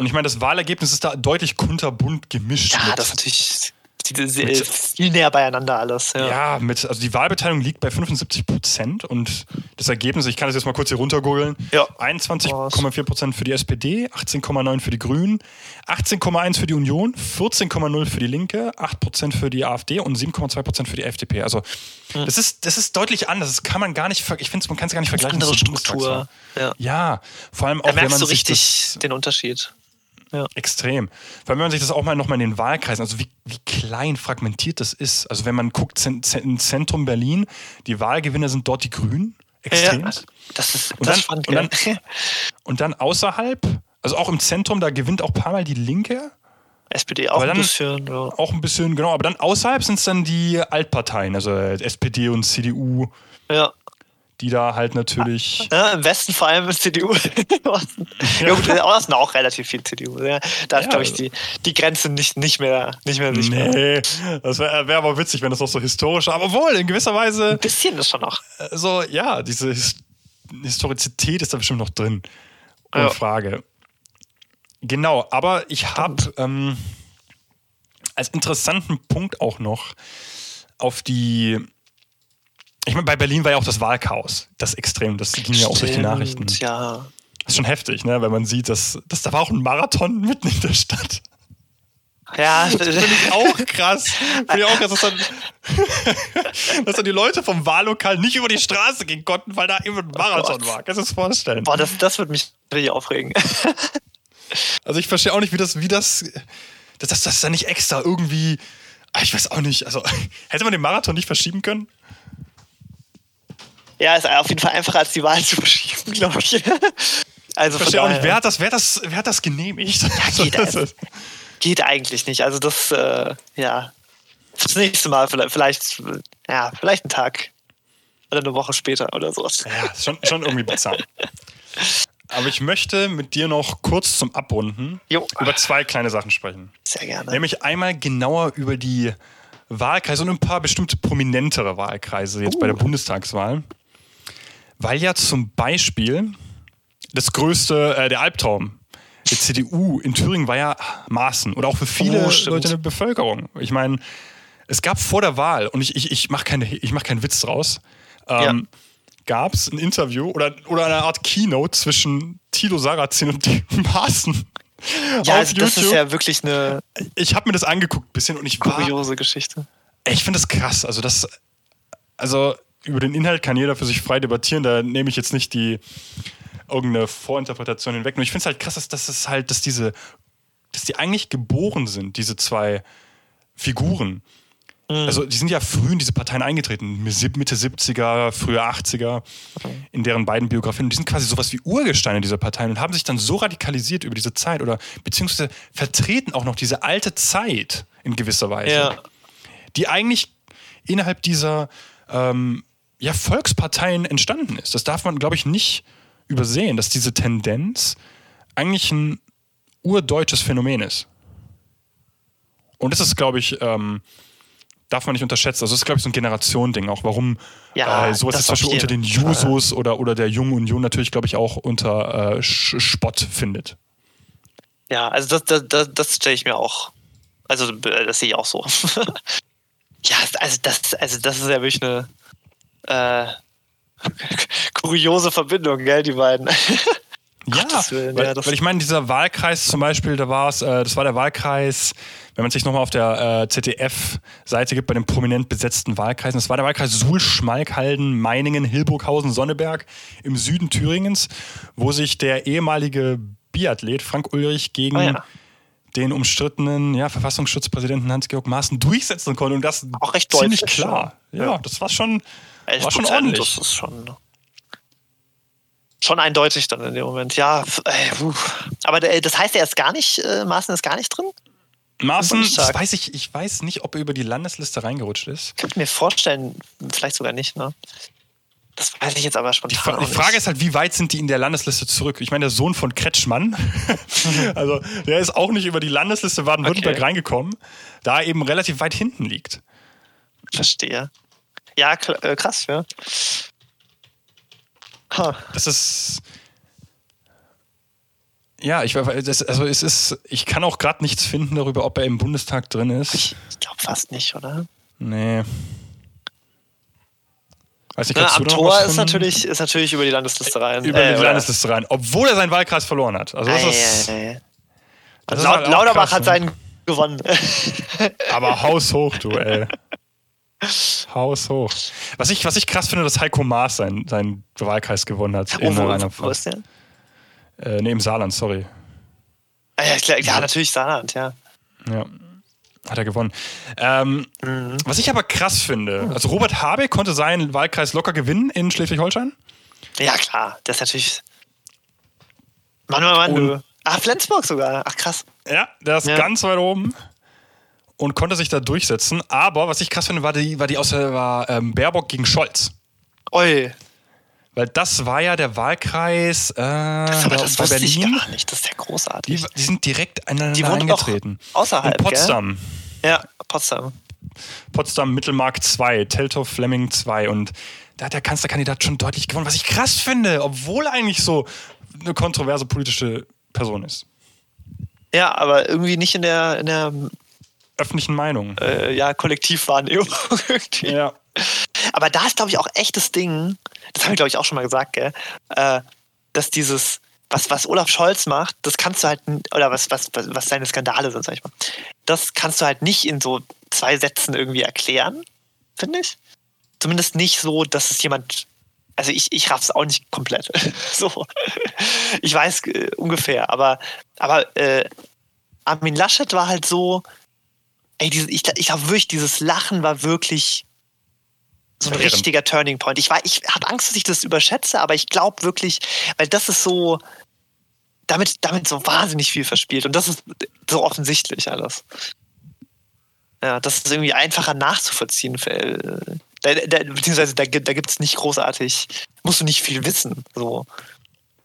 Und ich meine, das Wahlergebnis ist da deutlich kunterbunt gemischt. Ja, das ist natürlich mit, viel näher beieinander alles. Ja. ja, mit, also die Wahlbeteiligung liegt bei 75 Prozent und das Ergebnis, ich kann das jetzt mal kurz hier runtergoogeln, ja. 21,4 Prozent für die SPD, 18,9 für die Grünen, 18,1 für die Union, 14,0 für die Linke, 8 Prozent für die AfD und 7,2 Prozent für die FDP. Also hm. das, ist, das ist deutlich anders. Das kann man gar nicht, ich finde, man kann es gar nicht vergleichen. Andere Struktur. Ja. ja, vor allem auch, da merkst wenn man du richtig den Unterschied. Ja. Extrem. Weil wenn man sich das auch mal nochmal in den Wahlkreisen, also wie, wie klein fragmentiert das ist. Also wenn man guckt, im Zentrum Berlin, die Wahlgewinner sind dort die Grünen. Extrem. Ja, das ist und dann, spannend. Und dann, und dann außerhalb, also auch im Zentrum, da gewinnt auch ein paar Mal die Linke. SPD auch dann, ein bisschen, ja. Auch ein bisschen, genau. Aber dann außerhalb sind es dann die Altparteien, also SPD und CDU. Ja die da halt natürlich. Ja, Im Westen vor allem CDU. ja, gut, im Osten auch relativ viel CDU. Ja, da ist, ja, glaube ich, also die, die Grenze nicht, nicht mehr nicht mehr sichtbar. Nee, das wäre wär aber witzig, wenn das noch so historisch Aber wohl, in gewisser Weise. Ein bisschen ist schon noch. Äh, so, ja, diese His Historizität ist da bestimmt noch drin. Ohne ja. Frage. Genau, aber ich habe ähm, als interessanten Punkt auch noch auf die. Ich meine, bei Berlin war ja auch das Wahlchaos, das Extrem, das ging ja auch durch die Nachrichten. Ja. Das ist schon heftig, ne? wenn man sieht, dass, dass da war auch ein Marathon mitten in der Stadt. Ja, das finde ich auch krass. Finde ich auch krass, dass dann, dass dann die Leute vom Wahllokal nicht über die Straße gehen konnten, weil da eben ein Marathon oh war. Kannst du das vorstellen? Boah, das, das würde mich richtig aufregen. Also ich verstehe auch nicht, wie das, wie das, dass das, das da nicht extra irgendwie, ah, ich weiß auch nicht, also hätte man den Marathon nicht verschieben können? Ja, ist auf jeden Fall einfacher als die Wahl zu verschieben, glaube ich. Also ich verstehe auch nicht, wer hat das, wer hat das, wer hat das genehmigt? Ja, geht, also, geht eigentlich nicht. Also das, äh, ja, das nächste Mal vielleicht, vielleicht, ja, vielleicht einen Tag oder eine Woche später oder sowas. Ja, schon, schon irgendwie bezahlen. Aber ich möchte mit dir noch kurz zum Abrunden jo. über zwei kleine Sachen sprechen. Sehr gerne. Nämlich einmal genauer über die Wahlkreise und ein paar bestimmte prominentere Wahlkreise jetzt uh. bei der uh. Bundestagswahl. Weil ja zum Beispiel das größte, äh, der Albtraum der CDU in Thüringen war ja Maßen oder auch für viele oh, Leute in der Bevölkerung. Ich meine, es gab vor der Wahl, und ich, ich, ich mache keine, mach keinen Witz draus, ähm, ja gab es ein Interview oder, oder eine Art Keynote zwischen Tilo Sarrazin und dem Maaßen. Ja, also das ist ja wirklich eine. Ich habe mir das angeguckt ein bisschen und ich war. Kuriose Geschichte. Ich finde das krass. Also, das. Also, über den Inhalt kann jeder für sich frei debattieren. Da nehme ich jetzt nicht die irgendeine Vorinterpretation hinweg. Nur ich finde es halt krass, dass, dass es halt, dass diese, dass die eigentlich geboren sind, diese zwei Figuren. Mhm. Also die sind ja früh in diese Parteien eingetreten, Mitte 70er, frühe 80er, in deren beiden Biografien. Und die sind quasi sowas wie Urgesteine dieser Parteien und haben sich dann so radikalisiert über diese Zeit oder beziehungsweise vertreten auch noch diese alte Zeit in gewisser Weise, ja. die eigentlich innerhalb dieser ähm, ja, Volksparteien entstanden ist. Das darf man, glaube ich, nicht übersehen, dass diese Tendenz eigentlich ein urdeutsches Phänomen ist. Und das ist, glaube ich, ähm, darf man nicht unterschätzen. Also das ist, glaube ich, so ein Generationending auch, warum ja, äh, sowas jetzt zum Beispiel unter den Jusos oder, oder der Jungen Union natürlich, glaube ich, auch unter äh, Spott findet. Ja, also das, das, das, das stelle ich mir auch, also das sehe ich auch so. ja, also das, also das ist ja wirklich eine äh, kuriose Verbindung, gell, die beiden. Ja, Willen, weil, ja weil, ich meine, dieser Wahlkreis zum Beispiel, da war es, äh, das war der Wahlkreis, wenn man sich nochmal auf der äh, ZDF-Seite gibt, bei den prominent besetzten Wahlkreisen, das war der Wahlkreis Suhl, Schmalkalden, Meiningen, Hilburghausen, Sonneberg im Süden Thüringens, wo sich der ehemalige Biathlet Frank Ulrich gegen oh ja. den umstrittenen ja, Verfassungsschutzpräsidenten Hans-Georg Maaßen durchsetzen konnte. Und das auch recht ziemlich deutlich, klar. Ja, ja, das war schon, war schon ordentlich. Das ist schon schon eindeutig dann in dem Moment. Ja, ey, aber das heißt, er ist gar nicht, äh, Maaßen ist gar nicht drin? Maaßen, das weiß ich, ich weiß nicht, ob er über die Landesliste reingerutscht ist. Ich könnte mir vorstellen, vielleicht sogar nicht, ne? Das weiß ich jetzt aber spontan. Die, die Frage ist halt, wie weit sind die in der Landesliste zurück? Ich meine, der Sohn von Kretschmann, also der ist auch nicht über die Landesliste Baden-Württemberg okay. reingekommen, da er eben relativ weit hinten liegt. Verstehe. Ja, äh, krass, ja. Huh. Das ist. Ja, ich das, also es ist, ich kann auch gerade nichts finden darüber, ob er im Bundestag drin ist. Ich glaube fast nicht, oder? Nee. Weiß nicht, Na, am Tor ist natürlich, ist natürlich über die Landesliste rein. Über äh, die Landesliste rein, obwohl er seinen Wahlkreis verloren hat. Also das ist, äh, das Laut, ist halt Lauterbach krass, hat ne? seinen gewonnen. Aber haushoch, du, ey. Haus hoch. Was ich, was ich krass finde, dass Heiko Maas seinen sein Wahlkreis gewonnen hat. Oh, wo, wo ist der? Äh, nee, im Saarland, sorry. Ah, ja, klar, ja, natürlich Saarland, ja. Ja, hat er gewonnen. Ähm, mhm. Was ich aber krass finde, also Robert Habeck konnte seinen Wahlkreis locker gewinnen in Schleswig-Holstein. Ja, klar, das ist natürlich. Mann, Mann, Mann, du. Ah, Flensburg sogar. Ach, krass. Ja, der ist ja. ganz weit oben und konnte sich da durchsetzen. Aber was ich krass finde, war die, war die aus war, ähm, Baerbock gegen Scholz. Oi. Weil das war ja der Wahlkreis äh, das, aber das bei Berlin. Ich gar nicht. Das ist ja großartig. Die, die sind direkt aneinander die eingetreten. Außerhalb. In Potsdam. Gell? Ja, Potsdam. Potsdam Mittelmark 2, Teltow Fleming 2 und da hat der Kanzlerkandidat schon deutlich gewonnen, was ich krass finde, obwohl eigentlich so eine kontroverse politische Person ist. Ja, aber irgendwie nicht in der, in der öffentlichen Meinung. Äh, ja, Kollektivwahrnehmung. ja. Aber da ist, glaube ich, auch echtes Ding, das habe ich, glaube ich, auch schon mal gesagt, gell, äh, dass dieses, was, was Olaf Scholz macht, das kannst du halt, oder was, was, was seine Skandale sind, sag ich mal, das kannst du halt nicht in so zwei Sätzen irgendwie erklären, finde ich. Zumindest nicht so, dass es jemand also ich, ich raff's auch nicht komplett. so. Ich weiß äh, ungefähr, aber, aber äh, Armin Laschet war halt so, ey, diese, ich, ich glaube wirklich, dieses Lachen war wirklich so ein Verheerend. richtiger Turning Point. Ich, ich habe Angst, dass ich das überschätze, aber ich glaube wirklich, weil das ist so, damit, damit so wahnsinnig viel verspielt und das ist so offensichtlich alles. Ja, das ist irgendwie einfacher nachzuvollziehen. Da, da, beziehungsweise da, da gibt es nicht großartig, musst du nicht viel wissen. So.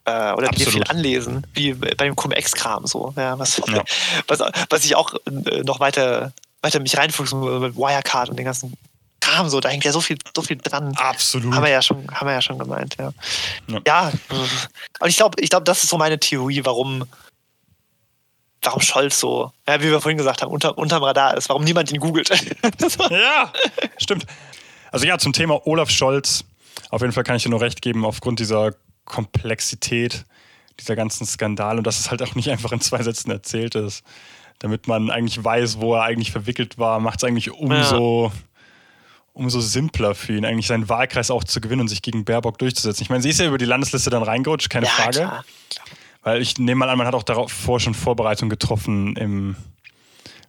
Äh, oder dir viel anlesen, wie bei dem Cum-Ex-Kram so. Ja, was, ja. Was, was ich auch äh, noch weiter, weiter mich reinfuchsen mit Wirecard und den ganzen Kram so, da hängt ja so viel, so viel dran. Absolut. Haben wir ja schon, haben wir ja schon gemeint, ja. Ja, ja und ich glaube, ich glaube, das ist so meine Theorie, warum, warum Scholz so, ja, wie wir vorhin gesagt haben, unter, unterm Radar ist, warum niemand ihn googelt. ja, stimmt. Also ja, zum Thema Olaf Scholz, auf jeden Fall kann ich dir nur recht geben, aufgrund dieser Komplexität dieser ganzen Skandale und dass es halt auch nicht einfach in zwei Sätzen erzählt ist, damit man eigentlich weiß, wo er eigentlich verwickelt war, macht es eigentlich umso, ja. umso simpler für ihn, eigentlich seinen Wahlkreis auch zu gewinnen und sich gegen Baerbock durchzusetzen. Ich meine, sie ist ja über die Landesliste dann reingerutscht, keine ja, Frage. Klar, klar. Weil ich nehme mal an, man hat auch darauf vor schon Vorbereitungen getroffen im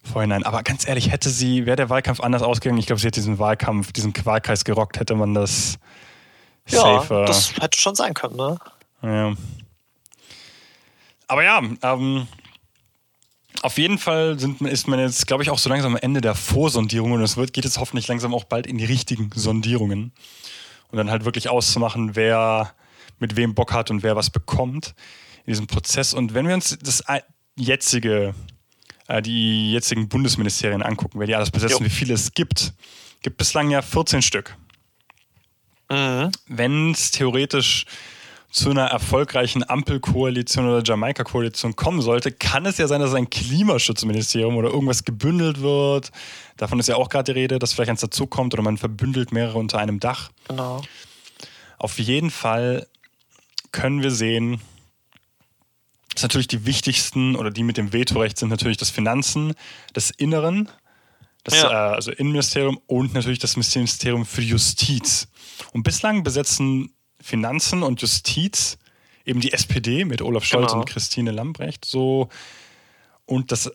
Vorhinein. Aber ganz ehrlich, hätte sie, wäre der Wahlkampf anders ausgegangen, ich glaube, sie hätte diesen Wahlkampf, diesen Wahlkreis gerockt, hätte man das ja, safer. das hätte schon sein können, ne? Ja. Aber ja, ähm, auf jeden Fall sind, ist man jetzt, glaube ich, auch so langsam am Ende der Vorsondierung und es wird, geht jetzt hoffentlich langsam auch bald in die richtigen Sondierungen. Und dann halt wirklich auszumachen, wer mit wem Bock hat und wer was bekommt in diesem Prozess. Und wenn wir uns das jetzige äh, die jetzigen Bundesministerien angucken, wer die alles besetzen, jo. wie viele es gibt, gibt bislang ja 14 Stück. Mhm. Wenn es theoretisch zu einer erfolgreichen Ampelkoalition oder Jamaika-Koalition kommen sollte, kann es ja sein, dass ein Klimaschutzministerium oder irgendwas gebündelt wird. Davon ist ja auch gerade die Rede, dass vielleicht eins dazukommt oder man verbündelt mehrere unter einem Dach. Genau. Auf jeden Fall können wir sehen, ist natürlich die wichtigsten oder die mit dem Vetorecht sind natürlich das Finanzen, das Inneren, das ja. äh, also Innenministerium und natürlich das Ministerium für Justiz. Und bislang besetzen Finanzen und Justiz eben die SPD mit Olaf Scholz genau. und Christine Lambrecht so und das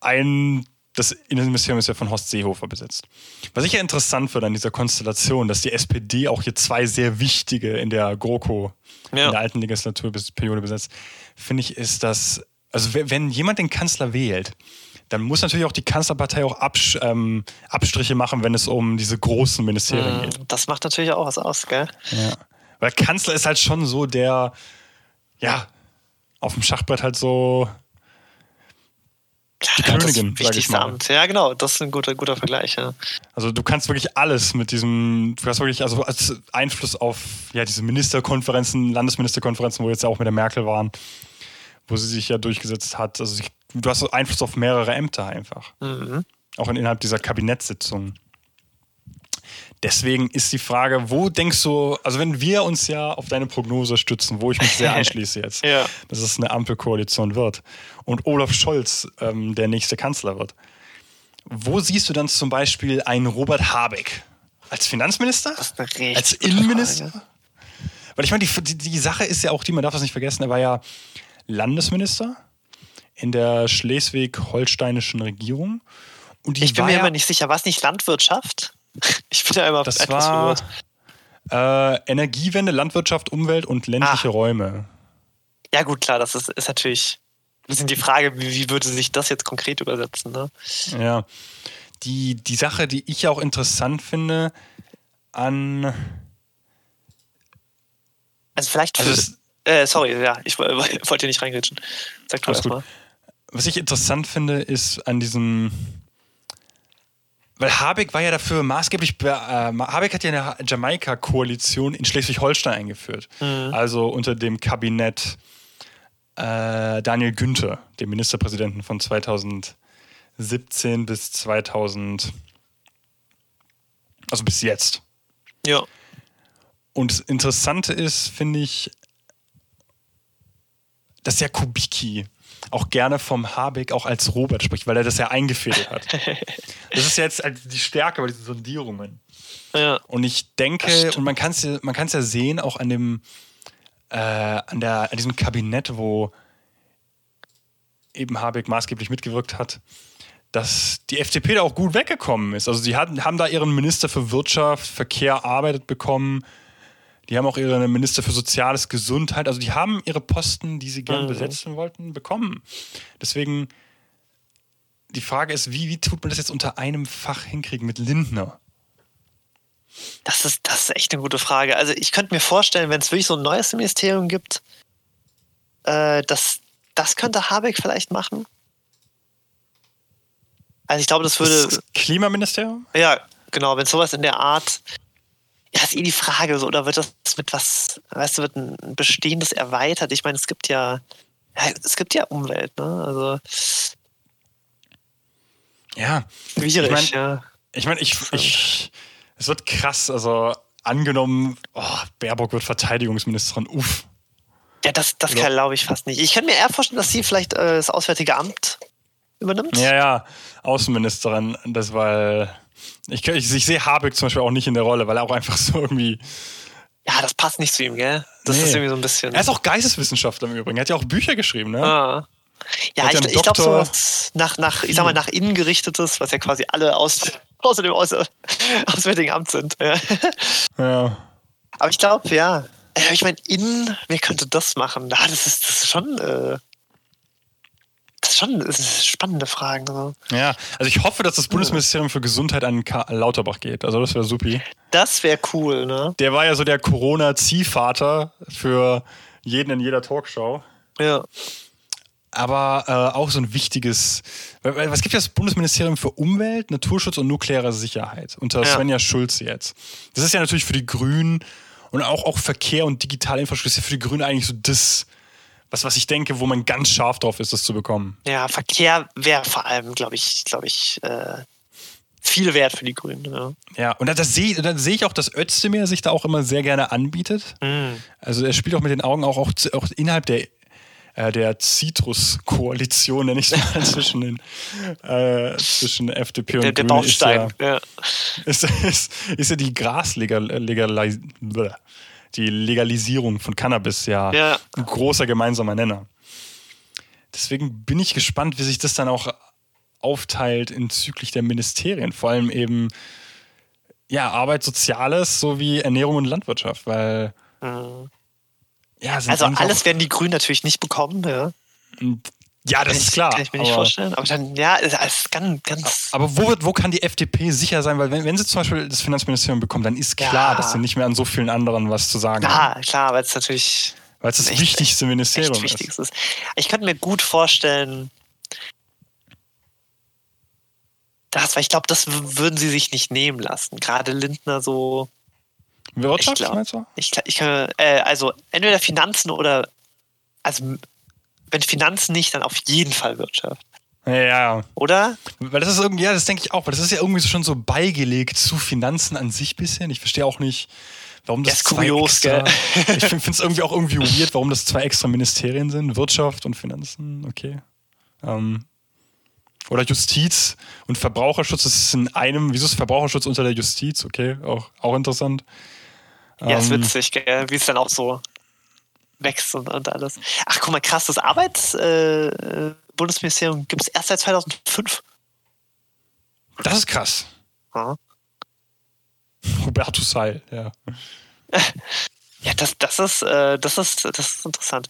ein das Innenministerium ist ja von Horst Seehofer besetzt. Was ich ja interessant finde an dieser Konstellation, dass die SPD auch hier zwei sehr wichtige in der GroKo, ja. in der alten Legislaturperiode besetzt, finde ich, ist das, also wenn jemand den Kanzler wählt, dann muss natürlich auch die Kanzlerpartei auch Abs ähm, Abstriche machen, wenn es um diese großen Ministerien mm, geht. Das macht natürlich auch was aus, gell? Ja. Weil Kanzler ist halt schon so der, ja, auf dem Schachbrett halt so die ja, Königin, das wichtigste Amt. Ja, genau, das ist ein guter, guter Vergleich. Ja. Also du kannst wirklich alles mit diesem, du hast wirklich also als Einfluss auf ja, diese Ministerkonferenzen, Landesministerkonferenzen, wo jetzt ja auch mit der Merkel waren, wo sie sich ja durchgesetzt hat. Also du hast Einfluss auf mehrere Ämter einfach. Mhm. Auch innerhalb dieser Kabinettssitzungen. Deswegen ist die Frage, wo denkst du, also wenn wir uns ja auf deine Prognose stützen, wo ich mich sehr anschließe jetzt, ja. dass es eine Ampelkoalition wird und Olaf Scholz ähm, der nächste Kanzler wird, wo siehst du dann zum Beispiel einen Robert Habeck als Finanzminister? als Innenminister? Frage. Weil ich meine, die, die, die Sache ist ja auch die, man darf das nicht vergessen, er war ja Landesminister in der schleswig-holsteinischen Regierung. Und ich bin mir ja, immer nicht sicher, war es nicht Landwirtschaft? Ich bin ja immer das etwas war, äh, Energiewende, Landwirtschaft, Umwelt und ländliche ah. Räume. Ja, gut, klar, das ist, ist natürlich ein bisschen die Frage, wie, wie würde sich das jetzt konkret übersetzen. Ne? Ja. Die, die Sache, die ich auch interessant finde, an. Also, vielleicht. Für, also äh, sorry, ja, ich wollte hier nicht reingritschen. Sag du erstmal. Was ich interessant finde, ist an diesem weil Habeck war ja dafür maßgeblich, äh, Habeck hat ja eine Jamaika-Koalition in Schleswig-Holstein eingeführt. Mhm. Also unter dem Kabinett äh, Daniel Günther, dem Ministerpräsidenten von 2017 bis 2000, also bis jetzt. Ja. Und das Interessante ist, finde ich, dass der Kubicki auch gerne vom Habeck auch als Robert spricht, weil er das ja eingefädelt hat. das ist jetzt die Stärke bei diesen Sondierungen. Ja. Und ich denke, und man kann es man ja sehen, auch an dem, äh, an, der, an diesem Kabinett, wo eben Habeck maßgeblich mitgewirkt hat, dass die FDP da auch gut weggekommen ist. Also sie hatten, haben da ihren Minister für Wirtschaft, Verkehr, Arbeit bekommen. Die haben auch ihre Minister für Soziales, Gesundheit. Also die haben ihre Posten, die sie gerne mhm. besetzen wollten, bekommen. Deswegen die Frage ist, wie, wie tut man das jetzt unter einem Fach hinkriegen mit Lindner? Das ist, das ist echt eine gute Frage. Also ich könnte mir vorstellen, wenn es wirklich so ein neues Ministerium gibt, äh, dass das könnte Habeck vielleicht machen. Also ich glaube, das würde. Das Klimaministerium? Ja, genau, wenn sowas in der Art. Ja, ist eh die Frage, so, oder wird das mit was, weißt du, wird ein bestehendes erweitert? Ich meine, es gibt ja, es gibt ja Umwelt, ne? Also. Ja. Schwierig, ich mein, ja. Ich meine, ich, ich, es wird krass. Also angenommen, oh, Baerbock wird Verteidigungsministerin, uff. Ja, das, das ja. glaube ich fast nicht. Ich könnte mir eher vorstellen, dass sie vielleicht äh, das Auswärtige Amt übernimmt. Ja, ja, Außenministerin. Das war. Ich, ich, ich sehe Habeck zum Beispiel auch nicht in der Rolle, weil er auch einfach so irgendwie. Ja, das passt nicht zu ihm, gell? Das nee. ist irgendwie so ein bisschen. Er ist auch Geisteswissenschaftler im Übrigen. Er hat ja auch Bücher geschrieben, ne? Ah. Ja, ich, ich glaube, so nach, nach, ich sag mal, nach innen gerichtetes, was ja quasi alle aus, außer dem Auswärtigen Amt sind. Ja. ja. Aber ich glaube, ja. Ich meine, innen, wer könnte das machen? das, ist, das ist schon. Äh, das ist schon das ist spannende Fragen. So. Ja, also ich hoffe, dass das Bundesministerium für Gesundheit an K Lauterbach geht. Also das wäre supi. Das wäre cool, ne? Der war ja so der Corona-Ziehvater für jeden in jeder Talkshow. Ja aber äh, auch so ein wichtiges. Was gibt ja das Bundesministerium für Umwelt, Naturschutz und nukleare Sicherheit unter ja. Svenja Schulze jetzt? Das ist ja natürlich für die Grünen und auch, auch Verkehr und digitale Infrastruktur ist ja für die Grünen eigentlich so das, was, was ich denke, wo man ganz scharf drauf ist, das zu bekommen. Ja, Verkehr wäre vor allem, glaube ich, glaube ich, äh, viel wert für die Grünen. Ja, ja und da, sehe seh ich auch, dass Özdemir sich da auch immer sehr gerne anbietet. Mhm. Also er spielt auch mit den Augen auch, auch, auch innerhalb der äh, der Citrus-Koalition, nenne ich es mal, zwischen, den, äh, zwischen FDP und der. Der Baustein, ist ja, ja. Ist, ist, ist ja die Graslegalisierung, die Legalisierung von Cannabis ja, ja ein großer gemeinsamer Nenner. Deswegen bin ich gespannt, wie sich das dann auch aufteilt züglich der Ministerien. Vor allem eben ja, Arbeit, Soziales sowie Ernährung und Landwirtschaft, weil mhm. Ja, also alles werden die Grünen natürlich nicht bekommen, ja. Ja, das ist klar. Kann ich mir nicht vorstellen. Aber dann, ja, ist ganz, ganz. Aber wo, wo kann die FDP sicher sein? Weil, wenn, wenn sie zum Beispiel das Finanzministerium bekommen, dann ist klar, ja. dass sie nicht mehr an so vielen anderen was zu sagen haben. Ja, klar, weil es natürlich. Weil es das echt, wichtigste Ministerium echt wichtig ist. Ich könnte mir gut vorstellen, das, weil ich glaube, das würden sie sich nicht nehmen lassen. Gerade Lindner so Wirtschaft, ich glaub, meinst du? Ich, ich äh, also entweder Finanzen oder, also wenn Finanzen nicht, dann auf jeden Fall Wirtschaft. Ja. Oder? Weil das ist irgendwie, ja, das denke ich auch, weil das ist ja irgendwie schon so beigelegt zu Finanzen an sich bisschen. Ich verstehe auch nicht, warum das, das ist kurios, extra, gell? Ich finde es irgendwie auch irgendwie weird, warum das zwei extra Ministerien sind. Wirtschaft und Finanzen, okay. Ähm, oder Justiz und Verbraucherschutz, das ist in einem, wieso ist Verbraucherschutz unter der Justiz? Okay, auch, auch interessant. Ja, ist ähm, witzig, gell? wie es dann auch so wächst und, und alles. Ach, guck mal, krass, das Arbeitsbundesministerium äh, gibt es erst seit 2005. Das ist krass. Ja. Hubertus Heil, ja. ja, das, das, ist, äh, das, ist, das ist interessant.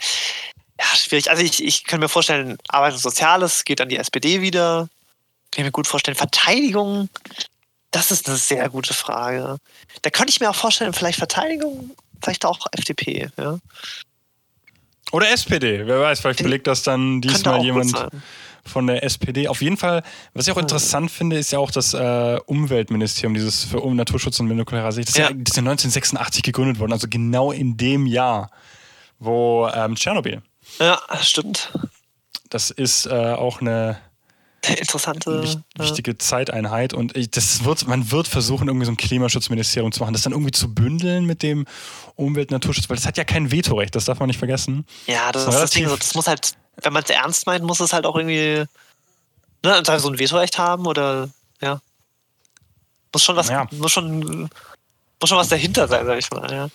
Ja, schwierig. Also ich, ich kann mir vorstellen, Arbeit und Soziales geht an die SPD wieder. Kann ich mir gut vorstellen. Verteidigung das ist eine sehr gute Frage. Da könnte ich mir auch vorstellen, vielleicht Verteidigung, vielleicht auch FDP, ja. Oder SPD, wer weiß, vielleicht belegt das dann diesmal jemand von der SPD. Auf jeden Fall, was ich auch hm. interessant finde, ist ja auch das äh, Umweltministerium, dieses für um Naturschutz und nuklearer Sicht. Das, ja. ist ja, das ist ja 1986 gegründet worden, also genau in dem Jahr, wo ähm, Tschernobyl Ja, stimmt. Das ist äh, auch eine interessante wich wichtige. Zeiteinheit und das wird, man wird versuchen, irgendwie so ein Klimaschutzministerium zu machen, das dann irgendwie zu bündeln mit dem Umwelt- und Naturschutz, weil das hat ja kein Vetorecht, das darf man nicht vergessen. Ja, das, das ist das Ding, das muss halt, wenn man es ernst meint, muss es halt auch irgendwie ne, so ein Vetorecht haben oder ja. Muss schon was, ja. muss schon muss schon was dahinter sein, sag ich mal. Ja,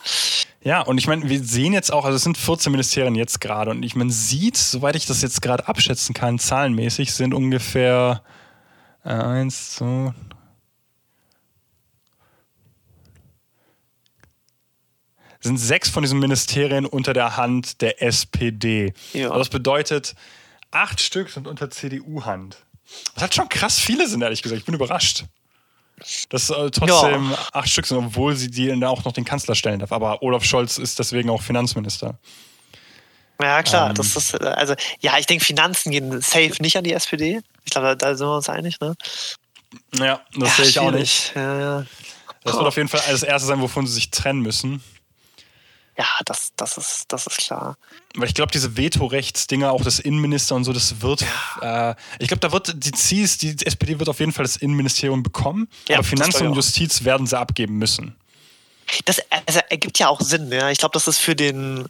ja und ich meine, wir sehen jetzt auch, also es sind 14 Ministerien jetzt gerade und ich, man sieht, soweit ich das jetzt gerade abschätzen kann, zahlenmäßig sind ungefähr äh, eins, zwei, sind sechs von diesen Ministerien unter der Hand der SPD. Ja. das bedeutet, acht Stück sind unter CDU-Hand. Was halt schon krass viele sind, ehrlich gesagt. Ich bin überrascht dass äh, trotzdem ja. acht Stück sind, obwohl sie die dann auch noch den Kanzler stellen darf. Aber Olaf Scholz ist deswegen auch Finanzminister. Ja, klar. Ähm, das ist, äh, also, ja, ich denke, Finanzen gehen safe nicht an die SPD. Ich glaube, da, da, sind wir uns einig, ne? Ja, das ja, sehe ich auch nicht. Ja, ja. Das wird auf jeden Fall das Erste sein, wovon sie sich trennen müssen. Ja, das, das, ist, das ist klar. Weil ich glaube, diese Vetorechtsdinger, auch das Innenminister und so, das wird, ja. äh, ich glaube, da wird die CIS, die SPD wird auf jeden Fall das Innenministerium bekommen, ja, aber Finanzen und Justiz werden sie abgeben müssen. Das also, ergibt ja auch Sinn, ja. Ich glaube, das ist für den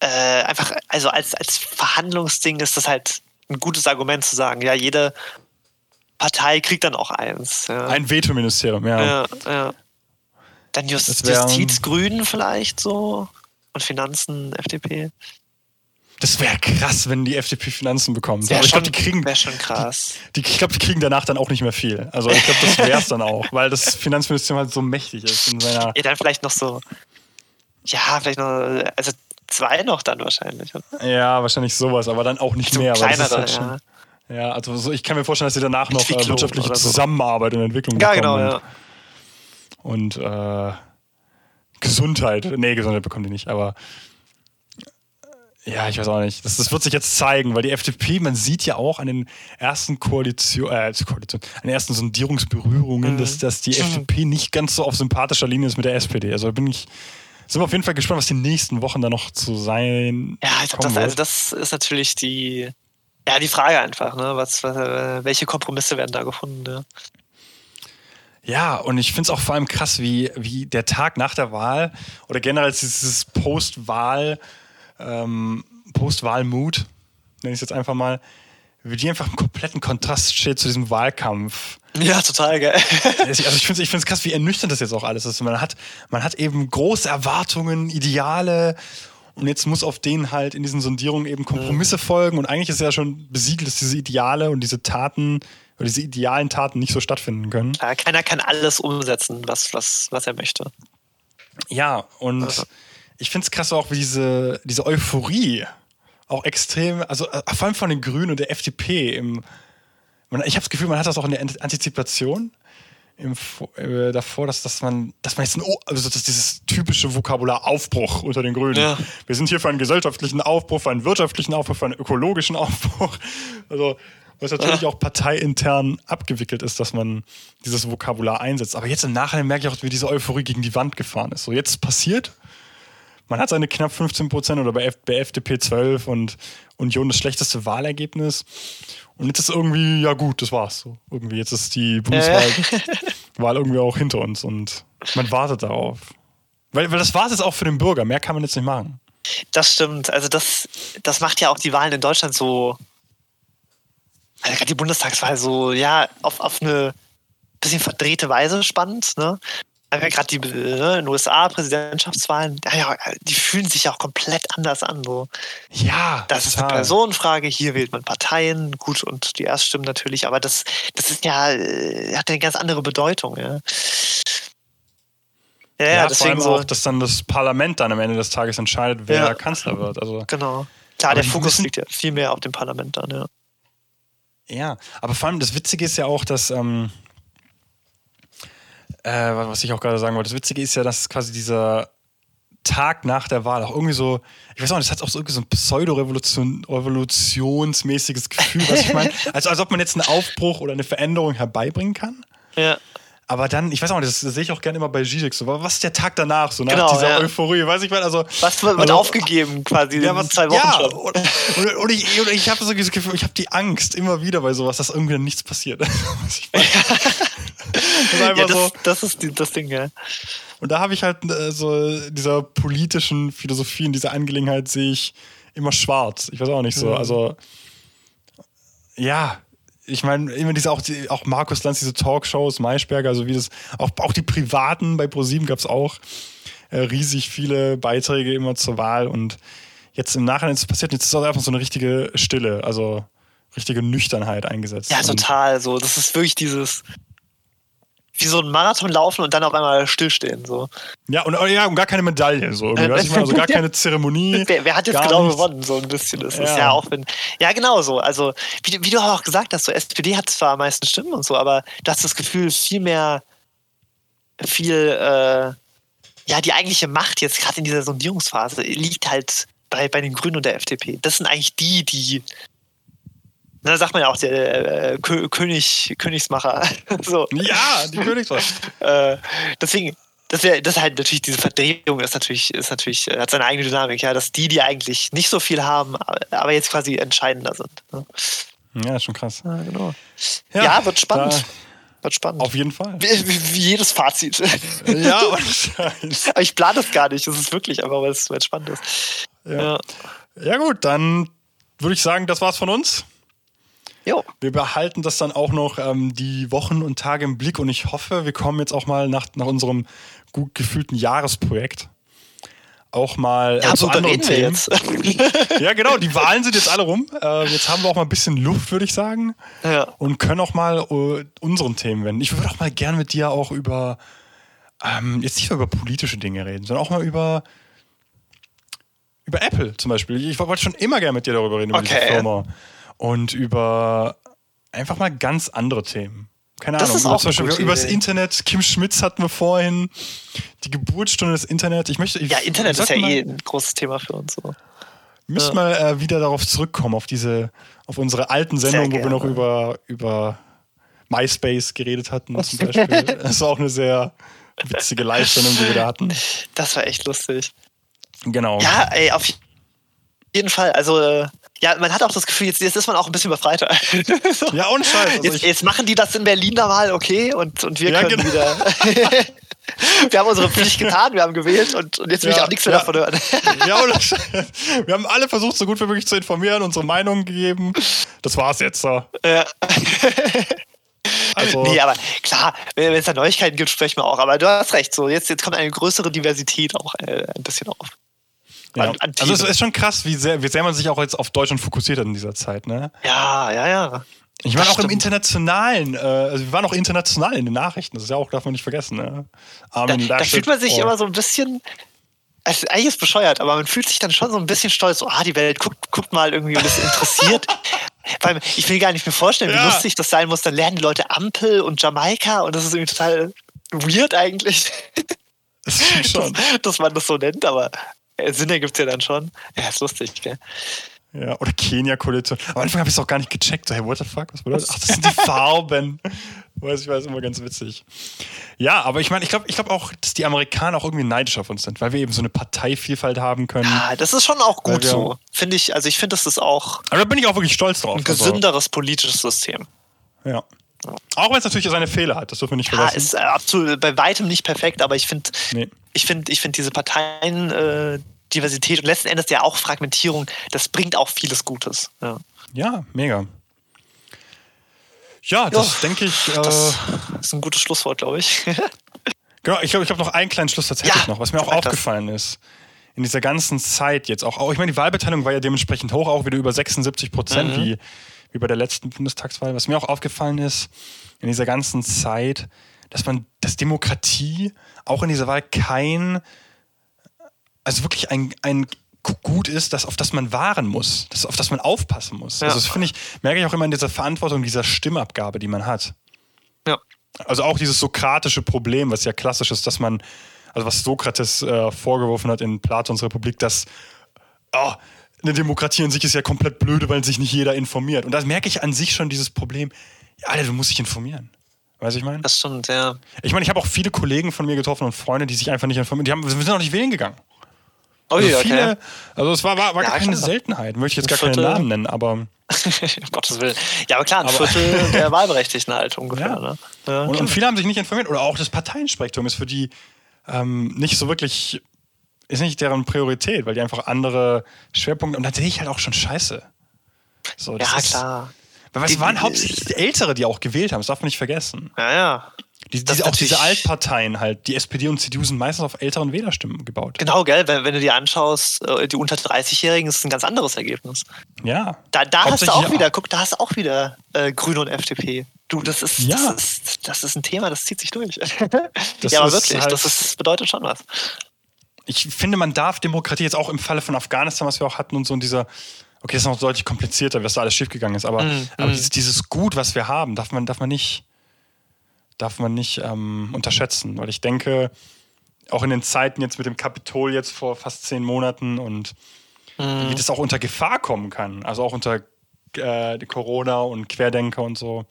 äh, einfach, also als, als Verhandlungsding ist das halt ein gutes Argument zu sagen, ja, jede Partei kriegt dann auch eins. Ja. Ein Vetoministerium, ja. Ja, ja. Dann Just, Justiz Grünen vielleicht so und Finanzen FDP. Das wäre krass, wenn die FDP Finanzen bekommt. Aber ich glaube, die kriegen. Wäre schon krass. Die, die, ich glaube, die kriegen danach dann auch nicht mehr viel. Also ich glaube, das wäre es dann auch, weil das Finanzministerium halt so mächtig ist in seiner. Ja, dann vielleicht noch so. Ja, vielleicht noch. Also zwei noch dann wahrscheinlich. Ja, wahrscheinlich sowas, aber dann auch nicht so mehr. Kleinere, halt schon, ja. ja. also so, ich kann mir vorstellen, dass sie danach noch äh, wirtschaftliche so. Zusammenarbeit und Entwicklung ja, bekommen. Ja, genau, ja und äh, Gesundheit. Nee, Gesundheit bekommen die nicht, aber ja, ich weiß auch nicht. Das, das wird sich jetzt zeigen, weil die FDP, man sieht ja auch an den ersten Koalition, äh, Koalition, an den ersten Sondierungsberührungen, mhm. dass, dass die mhm. FDP nicht ganz so auf sympathischer Linie ist mit der SPD. Also bin ich, sind wir auf jeden Fall gespannt, was die nächsten Wochen da noch zu sein. Ja, ich glaube, das, also das ist natürlich die, ja, die Frage einfach, ne? Was, was welche Kompromisse werden da gefunden, ja. Ja, und ich finde es auch vor allem krass, wie, wie der Tag nach der Wahl oder generell dieses Post-Wahl, ähm, Post-Wahl-Mut, nenne ich es jetzt einfach mal, wie die einfach im kompletten Kontrast steht zu diesem Wahlkampf. Ja, total geil. also ich finde es krass, wie ernüchternd das jetzt auch alles ist. Man hat, man hat eben große Erwartungen, Ideale und jetzt muss auf denen halt in diesen Sondierungen eben Kompromisse mhm. folgen und eigentlich ist ja schon besiegelt, dass diese Ideale und diese Taten oder diese idealen Taten nicht so stattfinden können. Ja, keiner kann alles umsetzen, was, was, was er möchte. Ja, und also. ich finde es krass auch, wie diese, diese Euphorie auch extrem, also äh, vor allem von den Grünen und der FDP im, ich habe das Gefühl, man hat das auch in der Antizipation im, äh, davor, dass, dass man, dass man jetzt ein, also dass dieses typische Vokabular Aufbruch unter den Grünen. Ja. Wir sind hier für einen gesellschaftlichen Aufbruch, für einen wirtschaftlichen Aufbruch, für einen ökologischen Aufbruch. Also was natürlich ja. auch parteiintern abgewickelt ist, dass man dieses Vokabular einsetzt. Aber jetzt im Nachhinein merke ich auch, wie diese Euphorie gegen die Wand gefahren ist. So, jetzt passiert, man hat seine knapp 15 Prozent oder bei, F bei FDP 12 und Union das schlechteste Wahlergebnis. Und jetzt ist irgendwie, ja gut, das war's. So, irgendwie, jetzt ist die Bundeswahl Wahl irgendwie auch hinter uns und man wartet darauf. Weil, weil das war es jetzt auch für den Bürger. Mehr kann man jetzt nicht machen. Das stimmt. Also das, das macht ja auch die Wahlen in Deutschland so also gerade die Bundestagswahl so, ja, auf, auf eine bisschen verdrehte Weise spannend, ne? Ja, gerade die ne, in den USA Präsidentschaftswahlen, ja, die fühlen sich ja auch komplett anders an. So. Ja. Das total. ist eine Personenfrage, hier wählt man Parteien, gut, und die Erststimmen natürlich, aber das, das ist ja, äh, hat eine ganz andere Bedeutung, ja. Ja, ja, deswegen vor allem auch, dass dann das Parlament dann am Ende des Tages entscheidet, wer ja. Kanzler wird. Also, genau. Klar, der Fokus liegt ja viel mehr auf dem Parlament dann, ja. Ja, aber vor allem das Witzige ist ja auch, dass, ähm, äh, was ich auch gerade sagen wollte, das Witzige ist ja, dass quasi dieser Tag nach der Wahl auch irgendwie so, ich weiß auch nicht, das hat auch so, irgendwie so ein pseudo-revolutionsmäßiges Gefühl, was ich meine. Also als ob man jetzt einen Aufbruch oder eine Veränderung herbeibringen kann. Ja. Aber dann, ich weiß auch nicht, das, das sehe ich auch gerne immer bei Zizek, so, was ist der Tag danach, so nach genau, dieser ja. Euphorie, weiß ich mal, also. Was wird also, aufgegeben quasi ja, was, zwei Wochen ja, schon. Und, und, und ich, und ich habe so das Gefühl, ich habe die Angst immer wieder bei sowas, dass irgendwie dann nichts passiert. das ist einfach ja, das, so. Das ist die, das Ding, ja. Und da habe ich halt äh, so dieser politischen Philosophie in dieser Angelegenheit sehe ich immer schwarz. Ich weiß auch nicht so. Mhm. Also ja, ich meine, immer diese auch, die, auch Markus Lanz, diese Talkshows, Maischberger, also wie das, auch, auch die privaten bei ProSieben gab es auch äh, riesig viele Beiträge immer zur Wahl und jetzt im Nachhinein ist es passiert, jetzt ist auch einfach so eine richtige Stille, also richtige Nüchternheit eingesetzt. Ja, total, so, das ist wirklich dieses, wie so ein Marathon laufen und dann auf einmal stillstehen. So. Ja, und, ja, und gar keine Medaille. So. Äh, meine, also gar keine Zeremonie. Wer, wer hat jetzt genau nichts. gewonnen? So ein bisschen. Das ja. ist ja auch wenn, Ja, genau so. Also, wie, wie, du auch gesagt hast, so SPD hat zwar am meisten Stimmen und so, aber du hast das Gefühl, viel mehr, viel, äh, ja, die eigentliche Macht jetzt gerade in dieser Sondierungsphase liegt halt bei, bei den Grünen und der FDP. Das sind eigentlich die, die da sagt man ja auch der äh, König, Königsmacher. so. Ja, die Königsmacher. äh, deswegen, das, wär, das halt natürlich, diese Verdrehung ist natürlich, ist natürlich, äh, hat seine eigene Dynamik, ja, dass die, die eigentlich nicht so viel haben, aber jetzt quasi entscheidender sind. Ne? Ja, ist schon krass. Ja, genau. Ja, ja wird spannend. Wird spannend. Auf jeden Fall. Wie, wie, wie jedes Fazit. Ja, aber ich plane das gar nicht. Das ist wirklich einfach, weil es, weil es spannend ist. Ja. ja. ja, gut, dann würde ich sagen, das war's von uns. Jo. Wir behalten das dann auch noch ähm, die Wochen und Tage im Blick und ich hoffe, wir kommen jetzt auch mal nach, nach unserem gut gefühlten Jahresprojekt auch mal äh, ja, zu anderen Themen. ja, genau, die Wahlen sind jetzt alle rum. Äh, jetzt haben wir auch mal ein bisschen Luft, würde ich sagen. Ja. Und können auch mal uh, unseren Themen wenden. Ich würde auch mal gern mit dir auch über, ähm, jetzt nicht nur über politische Dinge reden, sondern auch mal über, über Apple zum Beispiel. Ich wollte schon immer gern mit dir darüber reden, über okay. diese Firma und über einfach mal ganz andere Themen. Keine das Ahnung, ist auch zum Beispiel über das Internet. Kim Schmitz hatten wir vorhin. Die Geburtsstunde des Internet. Ich möchte, ich, ja, Internet ist ja mal, eh ein großes Thema für uns. So. Müssen ja. mal äh, wieder darauf zurückkommen, auf diese, auf unsere alten Sendungen, wo wir noch über, über MySpace geredet hatten, zum Beispiel. das war auch eine sehr witzige Live-Sendung, die wir da hatten. Das war echt lustig. Genau. Ja, ey, auf jeden Fall. Also, äh, ja, man hat auch das Gefühl, jetzt, jetzt ist man auch ein bisschen befreiter. so. Ja, ohne Scheiß. Also jetzt, jetzt, machen die das in Berlin da mal, okay, und, und wir ja, können genau. wieder. wir haben unsere Pflicht getan, wir haben gewählt und, und jetzt will ja, ich auch nichts mehr ja. davon hören. ja, ohne Scheiß. Wir haben alle versucht, so gut wie möglich zu informieren, unsere Meinungen gegeben. Das war's jetzt da. Ja. Also, nee, aber klar, wenn es da Neuigkeiten gibt, sprechen wir auch. Aber du hast recht, so jetzt, jetzt kommt eine größere Diversität auch äh, ein bisschen auf. Ja. An, an also es ist schon krass, wie sehr, wie sehr man sich auch jetzt auf Deutschland fokussiert hat in dieser Zeit, ne? Ja, ja, ja. Ich meine auch stimmt. im internationalen, äh, also wir waren auch international in den Nachrichten, das ist ja auch, darf man nicht vergessen, ne? Da, da fühlt man sich oh. immer so ein bisschen, also eigentlich ist bescheuert, aber man fühlt sich dann schon so ein bisschen stolz, so, ah, die Welt guckt, guckt mal irgendwie ein bisschen interessiert. Weil ich will gar nicht mir vorstellen, wie ja. lustig das sein muss. Dann lernen die Leute Ampel und Jamaika und das ist irgendwie total weird eigentlich. Das schon. Dass, dass man das so nennt, aber Sinn ergibt ja dann schon. Ja, ist lustig, gell? Ja, oder Kenia-Koalition. Am Anfang habe ich es auch gar nicht gecheckt. So, hey, what the fuck? Was bedeutet das? Ach, das sind die Farben. weiß ich weiß, immer ganz witzig. Ja, aber ich meine, ich glaube ich glaub auch, dass die Amerikaner auch irgendwie neidisch auf uns sind, weil wir eben so eine Parteivielfalt haben können. Ja, das ist schon auch gut so. Finde ich, also ich finde, das ist auch. Aber da bin ich auch wirklich stolz drauf. Ein also gesünderes politisches System. Ja. Auch wenn es natürlich seine Fehler hat, das dürfen wir nicht vergessen. Ja, ist äh, absolut bei weitem nicht perfekt, aber ich finde, nee. ich finde, ich finde diese Parteien, äh, Diversität und letzten Endes ja auch Fragmentierung, das bringt auch vieles Gutes. Ja, ja mega. Ja, das jo, denke ich. Äh, das ist ein gutes Schlusswort, glaube ich. genau, ich glaube, ich habe noch einen kleinen Schluss tatsächlich ja, noch, was mir auch aufgefallen das. ist. In dieser ganzen Zeit jetzt auch, ich meine, die Wahlbeteiligung war ja dementsprechend hoch, auch wieder über 76 Prozent, mhm. wie, bei der letzten Bundestagswahl. Was mir auch aufgefallen ist, in dieser ganzen Zeit, dass man, dass Demokratie auch in dieser Wahl kein also wirklich ein, ein Gut ist, das, auf das man wahren muss, das, auf das man aufpassen muss. Ja. Also das finde ich, merke ich auch immer in dieser Verantwortung dieser Stimmabgabe, die man hat. Ja. Also auch dieses sokratische Problem, was ja klassisch ist, dass man, also was Sokrates äh, vorgeworfen hat in Platons Republik, dass oh, eine Demokratie in sich ist ja komplett blöde, weil sich nicht jeder informiert. Und da merke ich an sich schon dieses Problem, ja, Alter, du musst dich informieren. Weißt du, ich meine? Das stimmt, ja. Ich meine, ich habe auch viele Kollegen von mir getroffen und Freunde, die sich einfach nicht informieren. Die haben, wir sind auch nicht wählen gegangen. Oh, also, viele, okay. also es war, war, war ja, gar keine klar. Seltenheit. Möchte ich jetzt gar keinen Namen nennen, aber. um Gottes Willen. Ja, aber klar, ein aber, Viertel der Wahlberechtigten halt ungefähr. Ja. Ne? Ja, und, und, viele haben sich nicht informiert. Oder auch das Parteienspektrum ist für die ähm, nicht so wirklich, ist nicht deren Priorität, weil die einfach andere Schwerpunkte. Und da sehe ich halt auch schon scheiße. So, ja, ist, klar. Weil es waren hauptsächlich die Ältere, die auch gewählt haben, das darf man nicht vergessen. Ja, ja. Die, diese, auch diese Altparteien halt, die SPD und CDU sind meistens auf älteren Wählerstimmen gebaut. Genau, gell, wenn, wenn du dir anschaust, äh, die unter 30-Jährigen ist ein ganz anderes Ergebnis. Ja. Da, da hast du auch wieder, guck, da hast du auch wieder äh, Grüne und FDP. Du, das ist, ja. das ist, das ist ein Thema, das zieht sich durch. ja, aber wirklich, halt das ist, bedeutet schon was. Ich finde, man darf Demokratie jetzt auch im Falle von Afghanistan, was wir auch hatten und so in dieser okay, das ist noch deutlich komplizierter, was da alles schiefgegangen ist, aber, mm, aber mm. Dieses, dieses, Gut, was wir haben, darf man, darf man nicht, darf man nicht ähm, unterschätzen, weil ich denke, auch in den Zeiten jetzt mit dem Kapitol jetzt vor fast zehn Monaten und mm. wie das auch unter Gefahr kommen kann, also auch unter äh, Corona und Querdenker und so.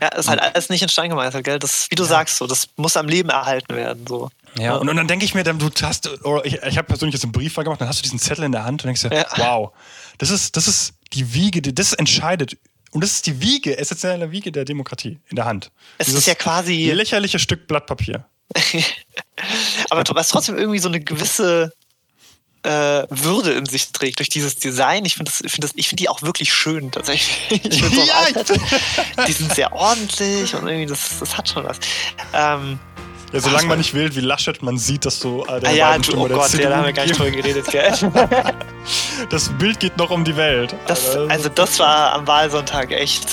Ja, ist halt alles nicht in Stein gemeißelt, gell? Das, wie du ja. sagst, so, das muss am Leben erhalten werden. So. Ja, und, und dann denke ich mir, du hast, ich, ich habe persönlich jetzt einen Brief gemacht, dann hast du diesen Zettel in der Hand und denkst dir, ja. wow, das ist, das ist die Wiege, das entscheidet. Und das ist die Wiege, essentielle Wiege der Demokratie in der Hand. Es Dieses ist ja quasi. lächerliche Stück Blatt Papier. Aber was trotzdem irgendwie so eine gewisse äh, Würde in sich trägt durch dieses Design. Ich finde find find die auch wirklich schön tatsächlich. Ich so ja, die sind sehr ordentlich und irgendwie das, das hat schon was. Ähm, ja, solange man nicht wählt wie Laschet, man sieht, dass du äh, der ah, ja, du, oh Gott, ja, da haben wir gar nicht drüber geredet, gell? das Bild geht noch um die Welt. Das, also das war am Wahlsonntag echt.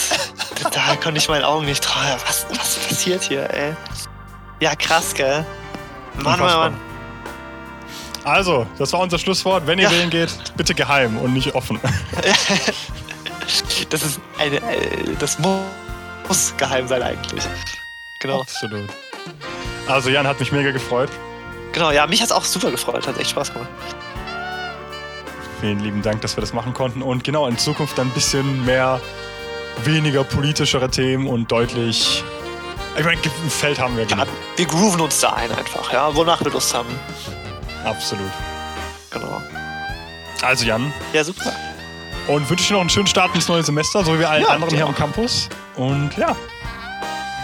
Da konnte ich meinen Augen nicht trauen. Was, was passiert hier, ey? Ja, krass, gell? Mann, Mann, Mann. Also, das war unser Schlusswort. Wenn ihr ja. wählen geht, bitte geheim und nicht offen. das ist eine, äh, das muss geheim sein eigentlich. Genau. Absolut. Also Jan hat mich mega gefreut. Genau, ja, mich hat es auch super gefreut, hat echt Spaß gemacht. Vielen lieben Dank, dass wir das machen konnten. Und genau, in Zukunft dann ein bisschen mehr, weniger politischere Themen und deutlich. Ich meine, ein Feld haben wir. Ja, wir grooven uns da ein einfach, ja, wonach wir Lust haben. Absolut. Genau. Also Jan. Ja, super. Und wünsche dir noch einen schönen Start ins neue Semester, so wie wir allen ja, anderen hier am Campus. Und ja.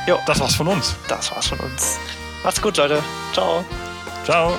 Jo. Das war's von uns. Das war's von uns. Macht's gut, Leute. Ciao. Ciao.